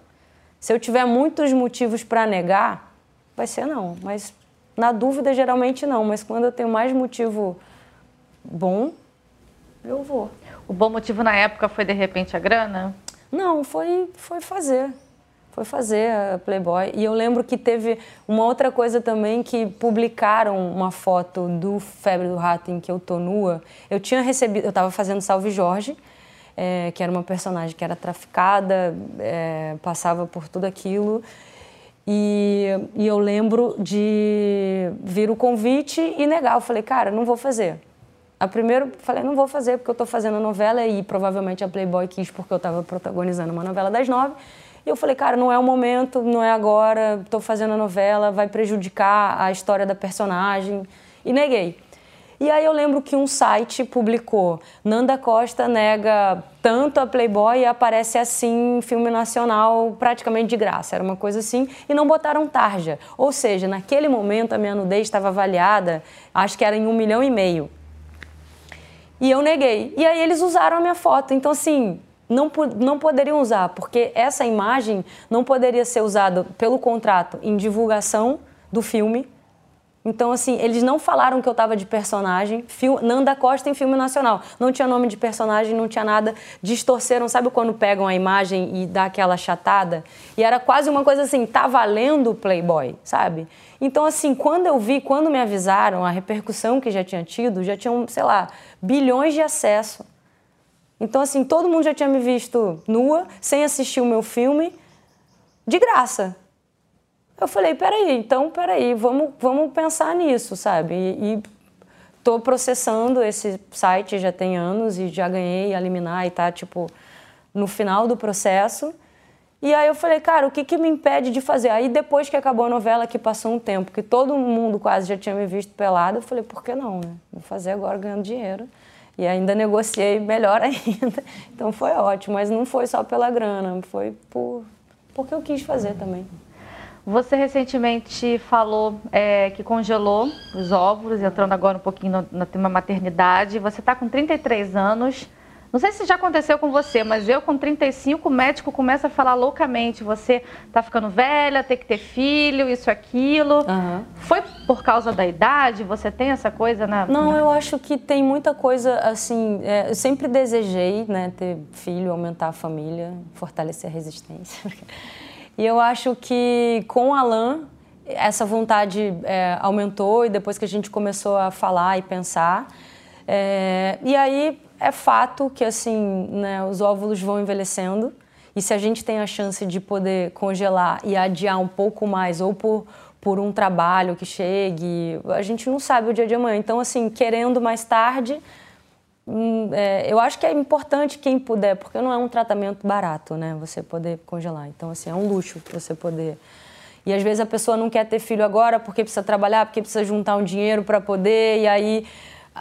Se eu tiver muitos motivos para negar, vai ser não. Mas na dúvida, geralmente não. Mas quando eu tenho mais motivo bom, eu vou.
O bom motivo na época foi de repente a grana?
Não, foi, foi fazer. Foi fazer a Playboy. E eu lembro que teve uma outra coisa também que publicaram uma foto do Febre do Rato em que eu tô nua. Eu tinha recebido, eu estava fazendo Salve Jorge, é, que era uma personagem que era traficada, é, passava por tudo aquilo. E, e eu lembro de vir o convite e negar. Eu falei, cara, não vou fazer. A primeiro falei, não vou fazer porque eu estou fazendo novela e provavelmente a Playboy quis porque eu estava protagonizando uma novela das nove. E eu falei, cara, não é o momento, não é agora, estou fazendo a novela, vai prejudicar a história da personagem. E neguei. E aí eu lembro que um site publicou: Nanda Costa nega tanto a Playboy e aparece assim em filme nacional praticamente de graça. Era uma coisa assim. E não botaram tarja. Ou seja, naquele momento a minha nudez estava avaliada, acho que era em um milhão e meio. E eu neguei. E aí eles usaram a minha foto. Então, assim, não, não poderiam usar, porque essa imagem não poderia ser usada pelo contrato em divulgação do filme então, assim, eles não falaram que eu estava de personagem. Fil Nanda Costa em filme nacional. Não tinha nome de personagem, não tinha nada. Distorceram, sabe quando pegam a imagem e dá aquela chatada? E era quase uma coisa assim, tá valendo Playboy, sabe? Então, assim, quando eu vi, quando me avisaram a repercussão que já tinha tido, já tinham, sei lá, bilhões de acesso. Então, assim, todo mundo já tinha me visto nua, sem assistir o meu filme, de graça. Eu falei, peraí, então peraí, vamos, vamos pensar nisso, sabe? E, estou processando esse site já tem anos e já ganhei a liminar e tá, tipo, no final do processo. E aí eu falei, cara, o que, que me impede de fazer? Aí depois que acabou a novela, que passou um tempo, que todo mundo quase já tinha me visto pelada, eu falei, por que não, né? Vou fazer agora ganhando dinheiro. E ainda negociei melhor ainda. Então foi ótimo, mas não foi só pela grana, foi por porque eu quis fazer também.
Você recentemente falou é, que congelou os óvulos, entrando agora um pouquinho no, no tema maternidade. Você está com 33 anos. Não sei se já aconteceu com você, mas eu com 35, o médico começa a falar loucamente. Você está ficando velha, tem que ter filho, isso, aquilo. Uhum. Foi por causa da idade? Você tem essa coisa na.
Não, eu acho que tem muita coisa assim. É, eu sempre desejei né, ter filho, aumentar a família, fortalecer a resistência. E eu acho que com o Alan, essa vontade é, aumentou e depois que a gente começou a falar e pensar. É, e aí é fato que assim, né, os óvulos vão envelhecendo e se a gente tem a chance de poder congelar e adiar um pouco mais ou por, por um trabalho que chegue, a gente não sabe o dia de amanhã. Então, assim, querendo mais tarde, é, eu acho que é importante quem puder, porque não é um tratamento barato, né? Você poder congelar. Então, assim, é um luxo você poder. E às vezes a pessoa não quer ter filho agora porque precisa trabalhar, porque precisa juntar um dinheiro para poder, e aí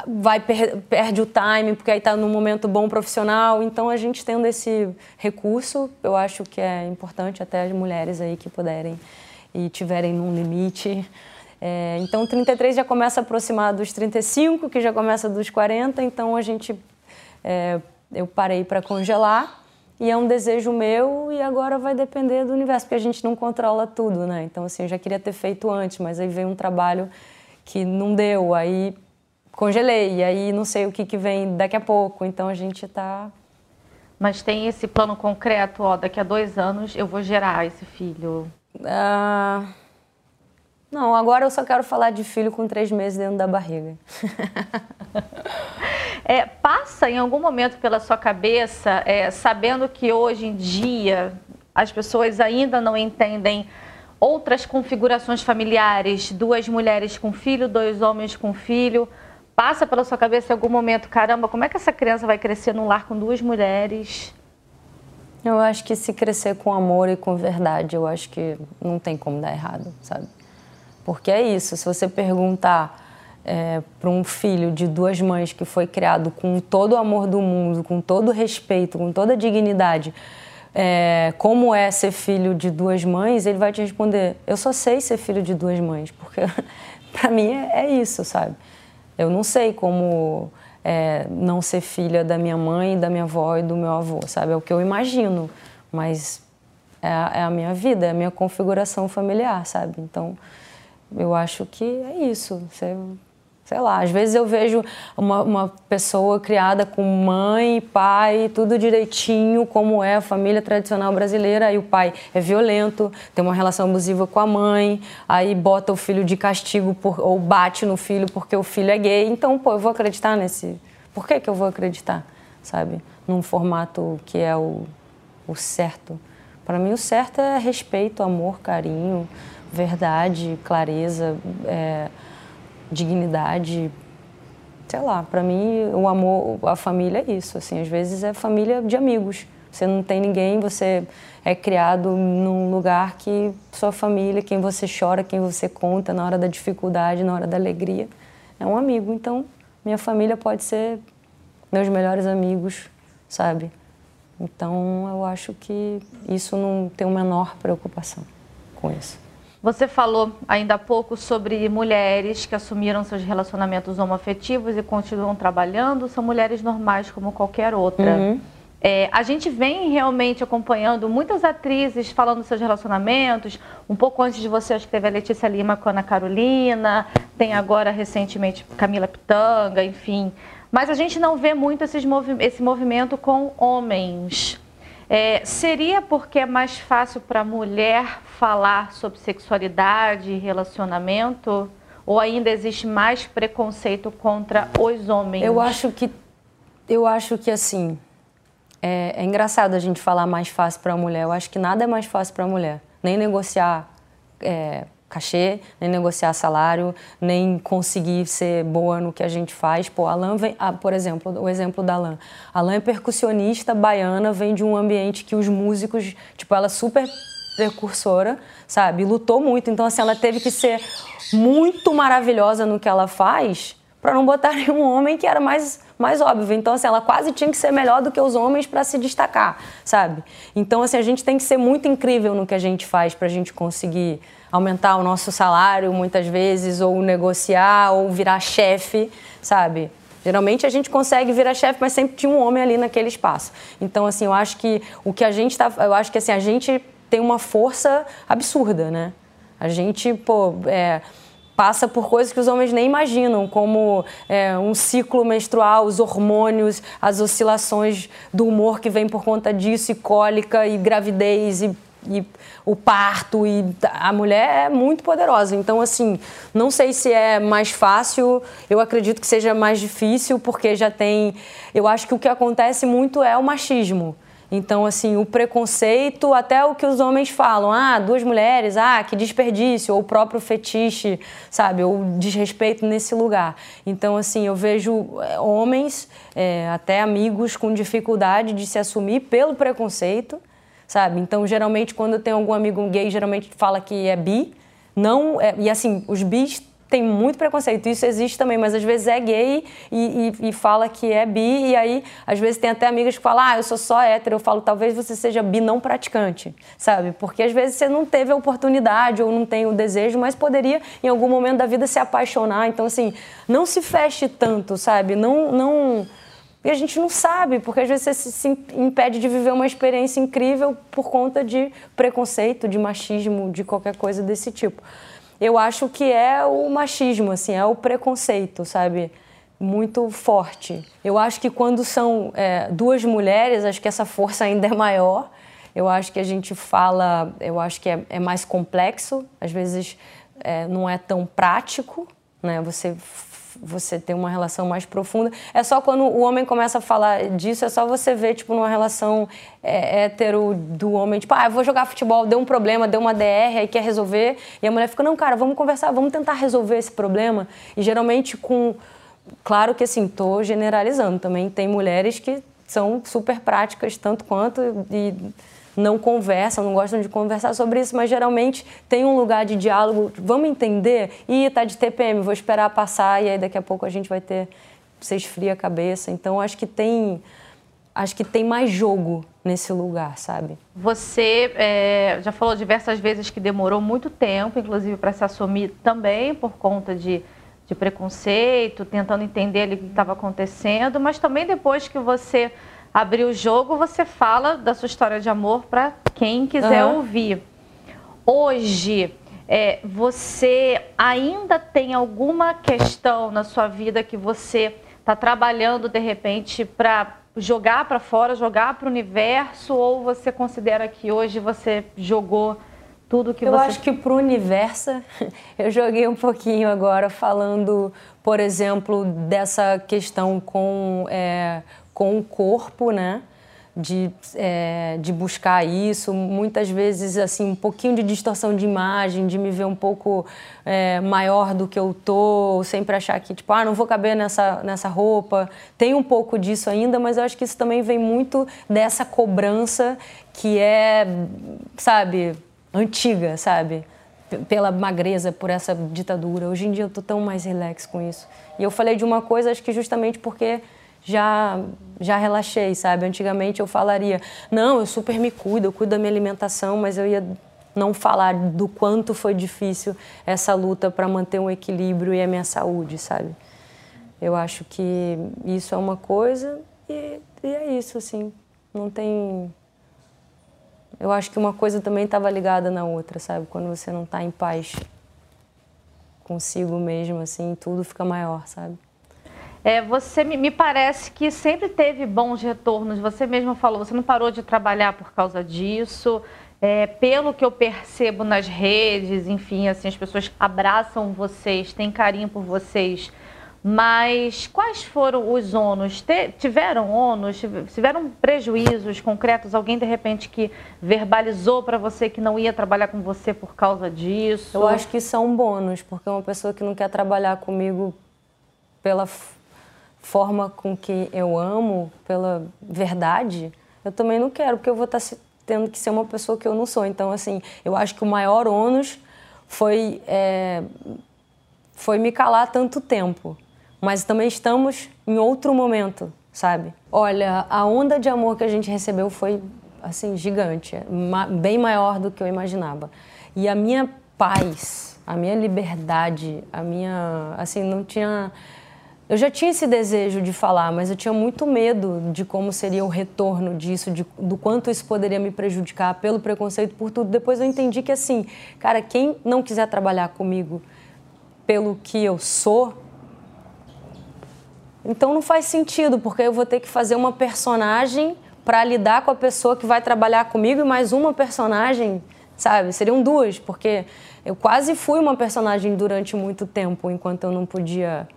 vai per perde o time porque aí está num momento bom profissional. Então, a gente tendo esse recurso, eu acho que é importante até as mulheres aí que puderem e tiverem num limite é, então, 33 já começa a aproximar dos 35, que já começa dos 40, então a gente. É, eu parei para congelar e é um desejo meu e agora vai depender do universo, porque a gente não controla tudo, né? Então, assim, eu já queria ter feito antes, mas aí veio um trabalho que não deu, aí congelei, e aí não sei o que, que vem daqui a pouco, então a gente está.
Mas tem esse plano concreto, ó, daqui a dois anos eu vou gerar esse filho?
Ah. Não, agora eu só quero falar de filho com três meses dentro da barriga.
é, passa em algum momento pela sua cabeça, é, sabendo que hoje em dia as pessoas ainda não entendem outras configurações familiares, duas mulheres com filho, dois homens com filho. Passa pela sua cabeça em algum momento, caramba, como é que essa criança vai crescer num lar com duas mulheres?
Eu acho que se crescer com amor e com verdade, eu acho que não tem como dar errado, sabe? Porque é isso, se você perguntar é, para um filho de duas mães que foi criado com todo o amor do mundo, com todo o respeito, com toda a dignidade, é, como é ser filho de duas mães, ele vai te responder: Eu só sei ser filho de duas mães, porque para mim é, é, isso, sabe? Eu não sei como é, não ser filha da minha mãe, da minha avó e do meu avô, sabe? É o que eu imagino, mas é a, é a minha vida, é a minha configuração familiar, sabe? Então eu acho que é isso. Você, sei lá, às vezes eu vejo uma, uma pessoa criada com mãe, pai, tudo direitinho, como é a família tradicional brasileira, aí o pai é violento, tem uma relação abusiva com a mãe, aí bota o filho de castigo por, ou bate no filho porque o filho é gay. Então, pô, eu vou acreditar nesse. Por que, que eu vou acreditar, sabe? Num formato que é o, o certo. Para mim, o certo é respeito, amor, carinho verdade, clareza, é, dignidade. Sei lá, para mim o amor, a família é isso. Assim, às vezes é família de amigos. Você não tem ninguém, você é criado num lugar que sua família, quem você chora, quem você conta na hora da dificuldade, na hora da alegria, é um amigo. Então, minha família pode ser meus melhores amigos, sabe? Então eu acho que isso não tem a menor preocupação com isso.
Você falou ainda há pouco sobre mulheres que assumiram seus relacionamentos homoafetivos e continuam trabalhando, são mulheres normais como qualquer outra. Uhum. É, a gente vem realmente acompanhando muitas atrizes falando dos seus relacionamentos. Um pouco antes de você, acho que teve a Letícia Lima com a Ana Carolina, tem agora recentemente Camila Pitanga, enfim. Mas a gente não vê muito movi esse movimento com homens. É, seria porque é mais fácil para a mulher falar sobre sexualidade e relacionamento? Ou ainda existe mais preconceito contra os homens?
Eu acho que, eu acho que assim, é, é engraçado a gente falar mais fácil para a mulher. Eu acho que nada é mais fácil para a mulher. Nem negociar é, cachê, nem negociar salário, nem conseguir ser boa no que a gente faz. Pô, Alan vem, ah, por exemplo, o exemplo da Alan. Alan é percussionista baiana, vem de um ambiente que os músicos, tipo, ela super precursora, sabe? Lutou muito, então assim, ela teve que ser muito maravilhosa no que ela faz para não botarem um homem que era mais mais óbvio. Então, assim, ela quase tinha que ser melhor do que os homens para se destacar, sabe? Então, assim, a gente tem que ser muito incrível no que a gente faz para a gente conseguir aumentar o nosso salário muitas vezes, ou negociar, ou virar chefe, sabe? Geralmente a gente consegue virar chefe, mas sempre tinha um homem ali naquele espaço. Então, assim, eu acho que o que a gente está. Eu acho que assim, a gente tem uma força absurda, né? A gente, pô, é, passa por coisas que os homens nem imaginam, como é, um ciclo menstrual, os hormônios, as oscilações do humor que vem por conta disso, e cólica, e gravidez, e, e o parto, e a mulher é muito poderosa. Então, assim, não sei se é mais fácil, eu acredito que seja mais difícil, porque já tem. Eu acho que o que acontece muito é o machismo. Então, assim, o preconceito, até o que os homens falam, ah, duas mulheres, ah, que desperdício, ou o próprio fetiche, sabe, ou desrespeito nesse lugar. Então, assim, eu vejo eh, homens, é, até amigos, com dificuldade de se assumir pelo preconceito, sabe? Então, geralmente, quando eu tenho algum amigo gay, geralmente fala que é bi, não, é, e assim, os bis tem muito preconceito. Isso existe também, mas às vezes é gay e, e, e, fala que é bi, e aí às vezes tem até amigas que falam, ah, eu sou só hétero. Eu falo, talvez você seja bi não praticante, sabe? Porque às vezes você não teve a oportunidade ou não tem o desejo, mas poderia em algum momento da vida se apaixonar. Então, assim, não se feche tanto, sabe? Não. não... E a gente não sabe, porque às vezes você se impede de viver uma experiência incrível por conta de preconceito, de machismo, de qualquer coisa desse tipo eu acho que é o machismo, assim, é o preconceito, sabe? Muito forte. Eu acho que quando são é, duas mulheres, acho que essa força ainda é maior. Eu acho que a gente fala, eu acho que é, é mais complexo, às vezes é, não é tão prático, né? Você você ter uma relação mais profunda. É só quando o homem começa a falar disso, é só você ver, tipo, numa relação é, hétero do homem, tipo, ah, eu vou jogar futebol, deu um problema, deu uma DR, aí quer resolver. E a mulher fica, não, cara, vamos conversar, vamos tentar resolver esse problema. E geralmente com. Claro que assim, tô generalizando também. Tem mulheres que são super práticas, tanto quanto. E, não conversam, não gostam de conversar sobre isso, mas geralmente tem um lugar de diálogo. Vamos entender? Ih, tá de TPM, vou esperar passar e aí daqui a pouco a gente vai ter. Você esfria a cabeça. Então acho que tem. Acho que tem mais jogo nesse lugar, sabe?
Você é, já falou diversas vezes que demorou muito tempo, inclusive para se assumir também por conta de, de preconceito, tentando entender o que estava acontecendo, mas também depois que você abrir o jogo, você fala da sua história de amor para quem quiser uhum. ouvir. Hoje, é, você ainda tem alguma questão na sua vida que você está trabalhando de repente para jogar para fora, jogar para o universo, ou você considera que hoje você jogou tudo que
eu
você.
Eu acho que para o universo, eu joguei um pouquinho agora falando, por exemplo, dessa questão com é, com o corpo, né? De, é, de buscar isso, muitas vezes assim um pouquinho de distorção de imagem, de me ver um pouco é, maior do que eu tô, sempre achar que tipo ah não vou caber nessa nessa roupa, tem um pouco disso ainda, mas eu acho que isso também vem muito dessa cobrança que é sabe antiga, sabe pela magreza, por essa ditadura. Hoje em dia eu tô tão mais relax com isso. E eu falei de uma coisa, acho que justamente porque já já relaxei, sabe? Antigamente eu falaria, não, eu super me cuido, eu cuido da minha alimentação, mas eu ia não falar do quanto foi difícil essa luta para manter um equilíbrio e a minha saúde, sabe? Eu acho que isso é uma coisa e, e é isso, assim. Não tem. Eu acho que uma coisa também estava ligada na outra, sabe? Quando você não está em paz consigo mesmo, assim, tudo fica maior, sabe?
É, você me, me, parece que sempre teve bons retornos. Você mesmo falou, você não parou de trabalhar por causa disso. É, pelo que eu percebo nas redes, enfim, assim, as pessoas abraçam vocês, têm carinho por vocês. Mas quais foram os ônus? Tiveram ônus? Tiveram prejuízos concretos? Alguém de repente que verbalizou para você que não ia trabalhar com você por causa disso?
Eu acho que são bônus, porque uma pessoa que não quer trabalhar comigo pela forma com que eu amo, pela verdade, eu também não quero, porque eu vou estar tá tendo que ser uma pessoa que eu não sou. Então, assim, eu acho que o maior ônus foi, é, foi me calar tanto tempo. Mas também estamos em outro momento, sabe? Olha, a onda de amor que a gente recebeu foi, assim, gigante. Bem maior do que eu imaginava. E a minha paz, a minha liberdade, a minha... Assim, não tinha eu já tinha esse desejo de falar, mas eu tinha muito medo de como seria o retorno disso, de, do quanto isso poderia me prejudicar pelo preconceito, por tudo. Depois eu entendi que, assim, cara, quem não quiser trabalhar comigo pelo que eu sou, então não faz sentido, porque eu vou ter que fazer uma personagem para lidar com a pessoa que vai trabalhar comigo e mais uma personagem, sabe? Seriam duas, porque eu quase fui uma personagem durante muito tempo, enquanto eu não podia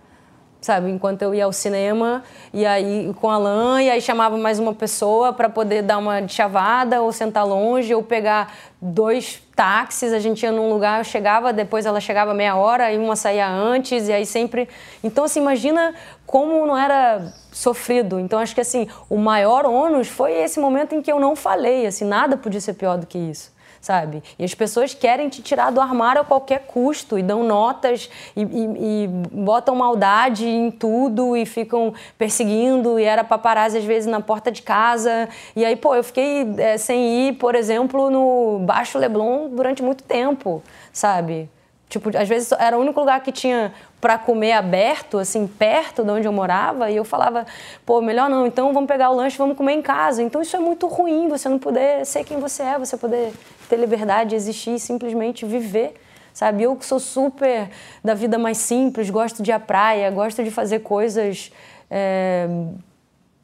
sabe? Enquanto eu ia ao cinema e aí com a lã e aí chamava mais uma pessoa para poder dar uma chavada ou sentar longe ou pegar dois táxis, a gente ia num lugar, eu chegava, depois ela chegava meia hora e uma saía antes e aí sempre. Então assim, imagina como não era sofrido. Então acho que assim, o maior ônus foi esse momento em que eu não falei, assim, nada podia ser pior do que isso sabe? E as pessoas querem te tirar do armário a qualquer custo e dão notas e, e, e botam maldade em tudo e ficam perseguindo. E era paparazzi às vezes na porta de casa. E aí, pô, eu fiquei é, sem ir, por exemplo, no Baixo Leblon durante muito tempo, sabe? Tipo, às vezes era o único lugar que tinha para comer aberto, assim, perto de onde eu morava, e eu falava, pô, melhor não, então vamos pegar o lanche, vamos comer em casa. Então isso é muito ruim, você não poder ser quem você é, você poder ter liberdade de existir simplesmente viver. Sabe, eu que sou super da vida mais simples, gosto de ir à praia, gosto de fazer coisas é...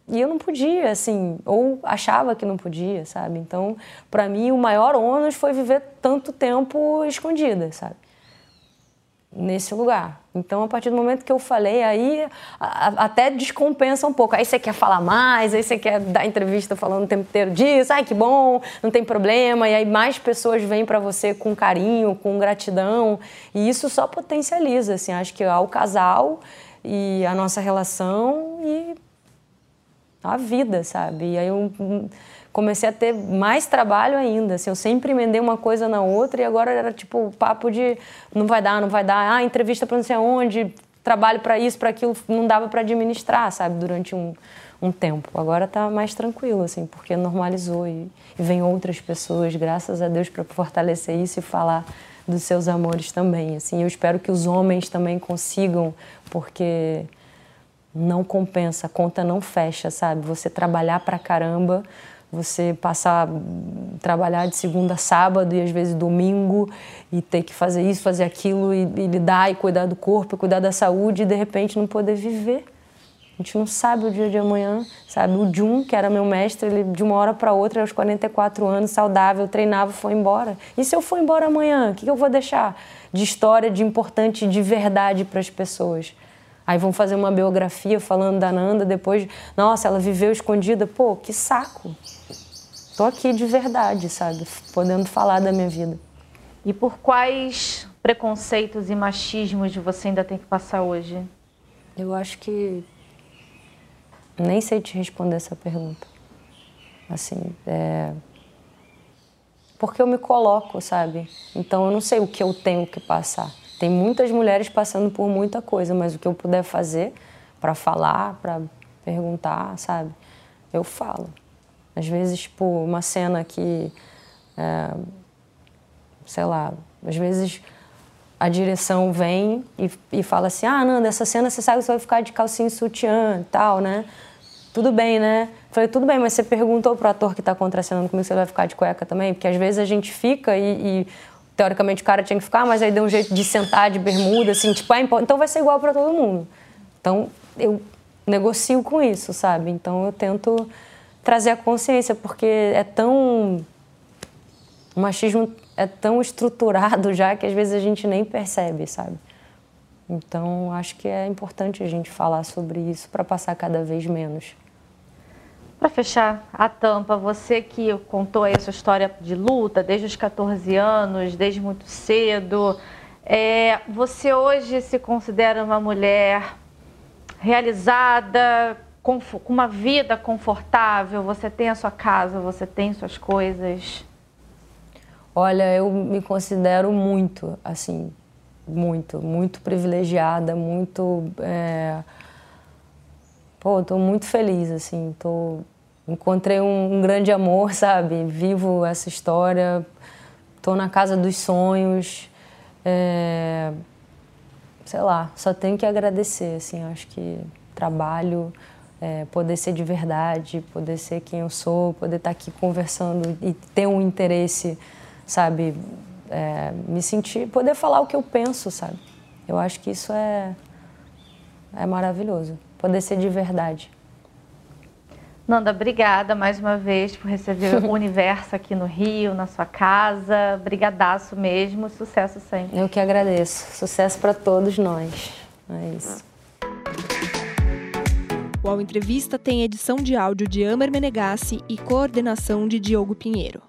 e eu não podia, assim, ou achava que não podia, sabe? Então, para mim, o maior ônus foi viver tanto tempo escondida, sabe? Nesse lugar. Então, a partir do momento que eu falei, aí a, a, até descompensa um pouco. Aí você quer falar mais, aí você quer dar entrevista falando o tempo inteiro disso, ai que bom, não tem problema. E aí mais pessoas vêm para você com carinho, com gratidão. E isso só potencializa, assim, acho que ao casal e a nossa relação e a vida, sabe? E aí eu comecei a ter mais trabalho ainda. Assim, eu sempre emendei uma coisa na outra e agora era tipo papo de não vai dar, não vai dar. Ah, entrevista para não sei aonde, trabalho para isso, para aquilo, não dava para administrar, sabe, durante um, um tempo. Agora está mais tranquilo, assim, porque normalizou e, e vem outras pessoas, graças a Deus, para fortalecer isso e falar dos seus amores também. Assim, eu espero que os homens também consigam, porque não compensa, a conta não fecha, sabe? Você trabalhar pra caramba você passar trabalhar de segunda a sábado e às vezes domingo e ter que fazer isso, fazer aquilo e, e lidar e cuidar do corpo, e cuidar da saúde e de repente não poder viver. A gente não sabe o dia de amanhã, sabe? O Jun, que era meu mestre, ele de uma hora para outra, aos 44 anos, saudável, treinava, foi embora. E se eu for embora amanhã, o que eu vou deixar de história, de importante, de verdade para as pessoas? Aí vão fazer uma biografia falando da Nanda, depois, nossa, ela viveu escondida. Pô, que saco. Tô aqui de verdade, sabe? Podendo falar da minha vida.
E por quais preconceitos e machismos você ainda tem que passar hoje?
Eu acho que nem sei te responder essa pergunta. Assim, é... porque eu me coloco, sabe? Então eu não sei o que eu tenho que passar. Tem muitas mulheres passando por muita coisa, mas o que eu puder fazer para falar, para perguntar, sabe? Eu falo. Às vezes, tipo, uma cena que, é, sei lá, às vezes a direção vem e, e fala assim: ah, Nanda, essa cena você sabe que você vai ficar de calcinha e sutiã e tal, né? Tudo bem, né? Falei, tudo bem, mas você perguntou pro ator que está contracenando comigo se ele vai ficar de cueca também? Porque às vezes a gente fica e, e teoricamente o cara tinha que ficar, mas aí deu um jeito de sentar de bermuda, assim, tipo, ah, então vai ser igual para todo mundo. Então eu negocio com isso, sabe? Então eu tento trazer a consciência, porque é tão. O machismo é tão estruturado já que às vezes a gente nem percebe, sabe? Então acho que é importante a gente falar sobre isso para passar cada vez menos.
Para fechar a tampa, você que contou aí a sua história de luta desde os 14 anos, desde muito cedo, é, você hoje se considera uma mulher realizada, com, com uma vida confortável? Você tem a sua casa, você tem suas coisas?
Olha, eu me considero muito, assim, muito, muito privilegiada, muito. É... Pô, estou muito feliz, assim, tô encontrei um, um, grande amor, sabe? Vivo essa história, estou na casa dos sonhos, é, sei lá, só tenho que agradecer, assim, acho que trabalho, é, poder ser de verdade, poder ser quem eu sou, poder estar tá aqui conversando e ter um interesse, sabe? É, me sentir, poder falar o que eu penso, sabe? Eu acho que isso é, é maravilhoso, poder ser de verdade.
Nanda, obrigada mais uma vez por receber o universo aqui no Rio, na sua casa. Brigadaço mesmo, sucesso sempre.
Eu que agradeço. Sucesso para todos nós. É isso.
O Ao Entrevista tem edição de áudio de Amer Menegassi e coordenação de Diogo Pinheiro.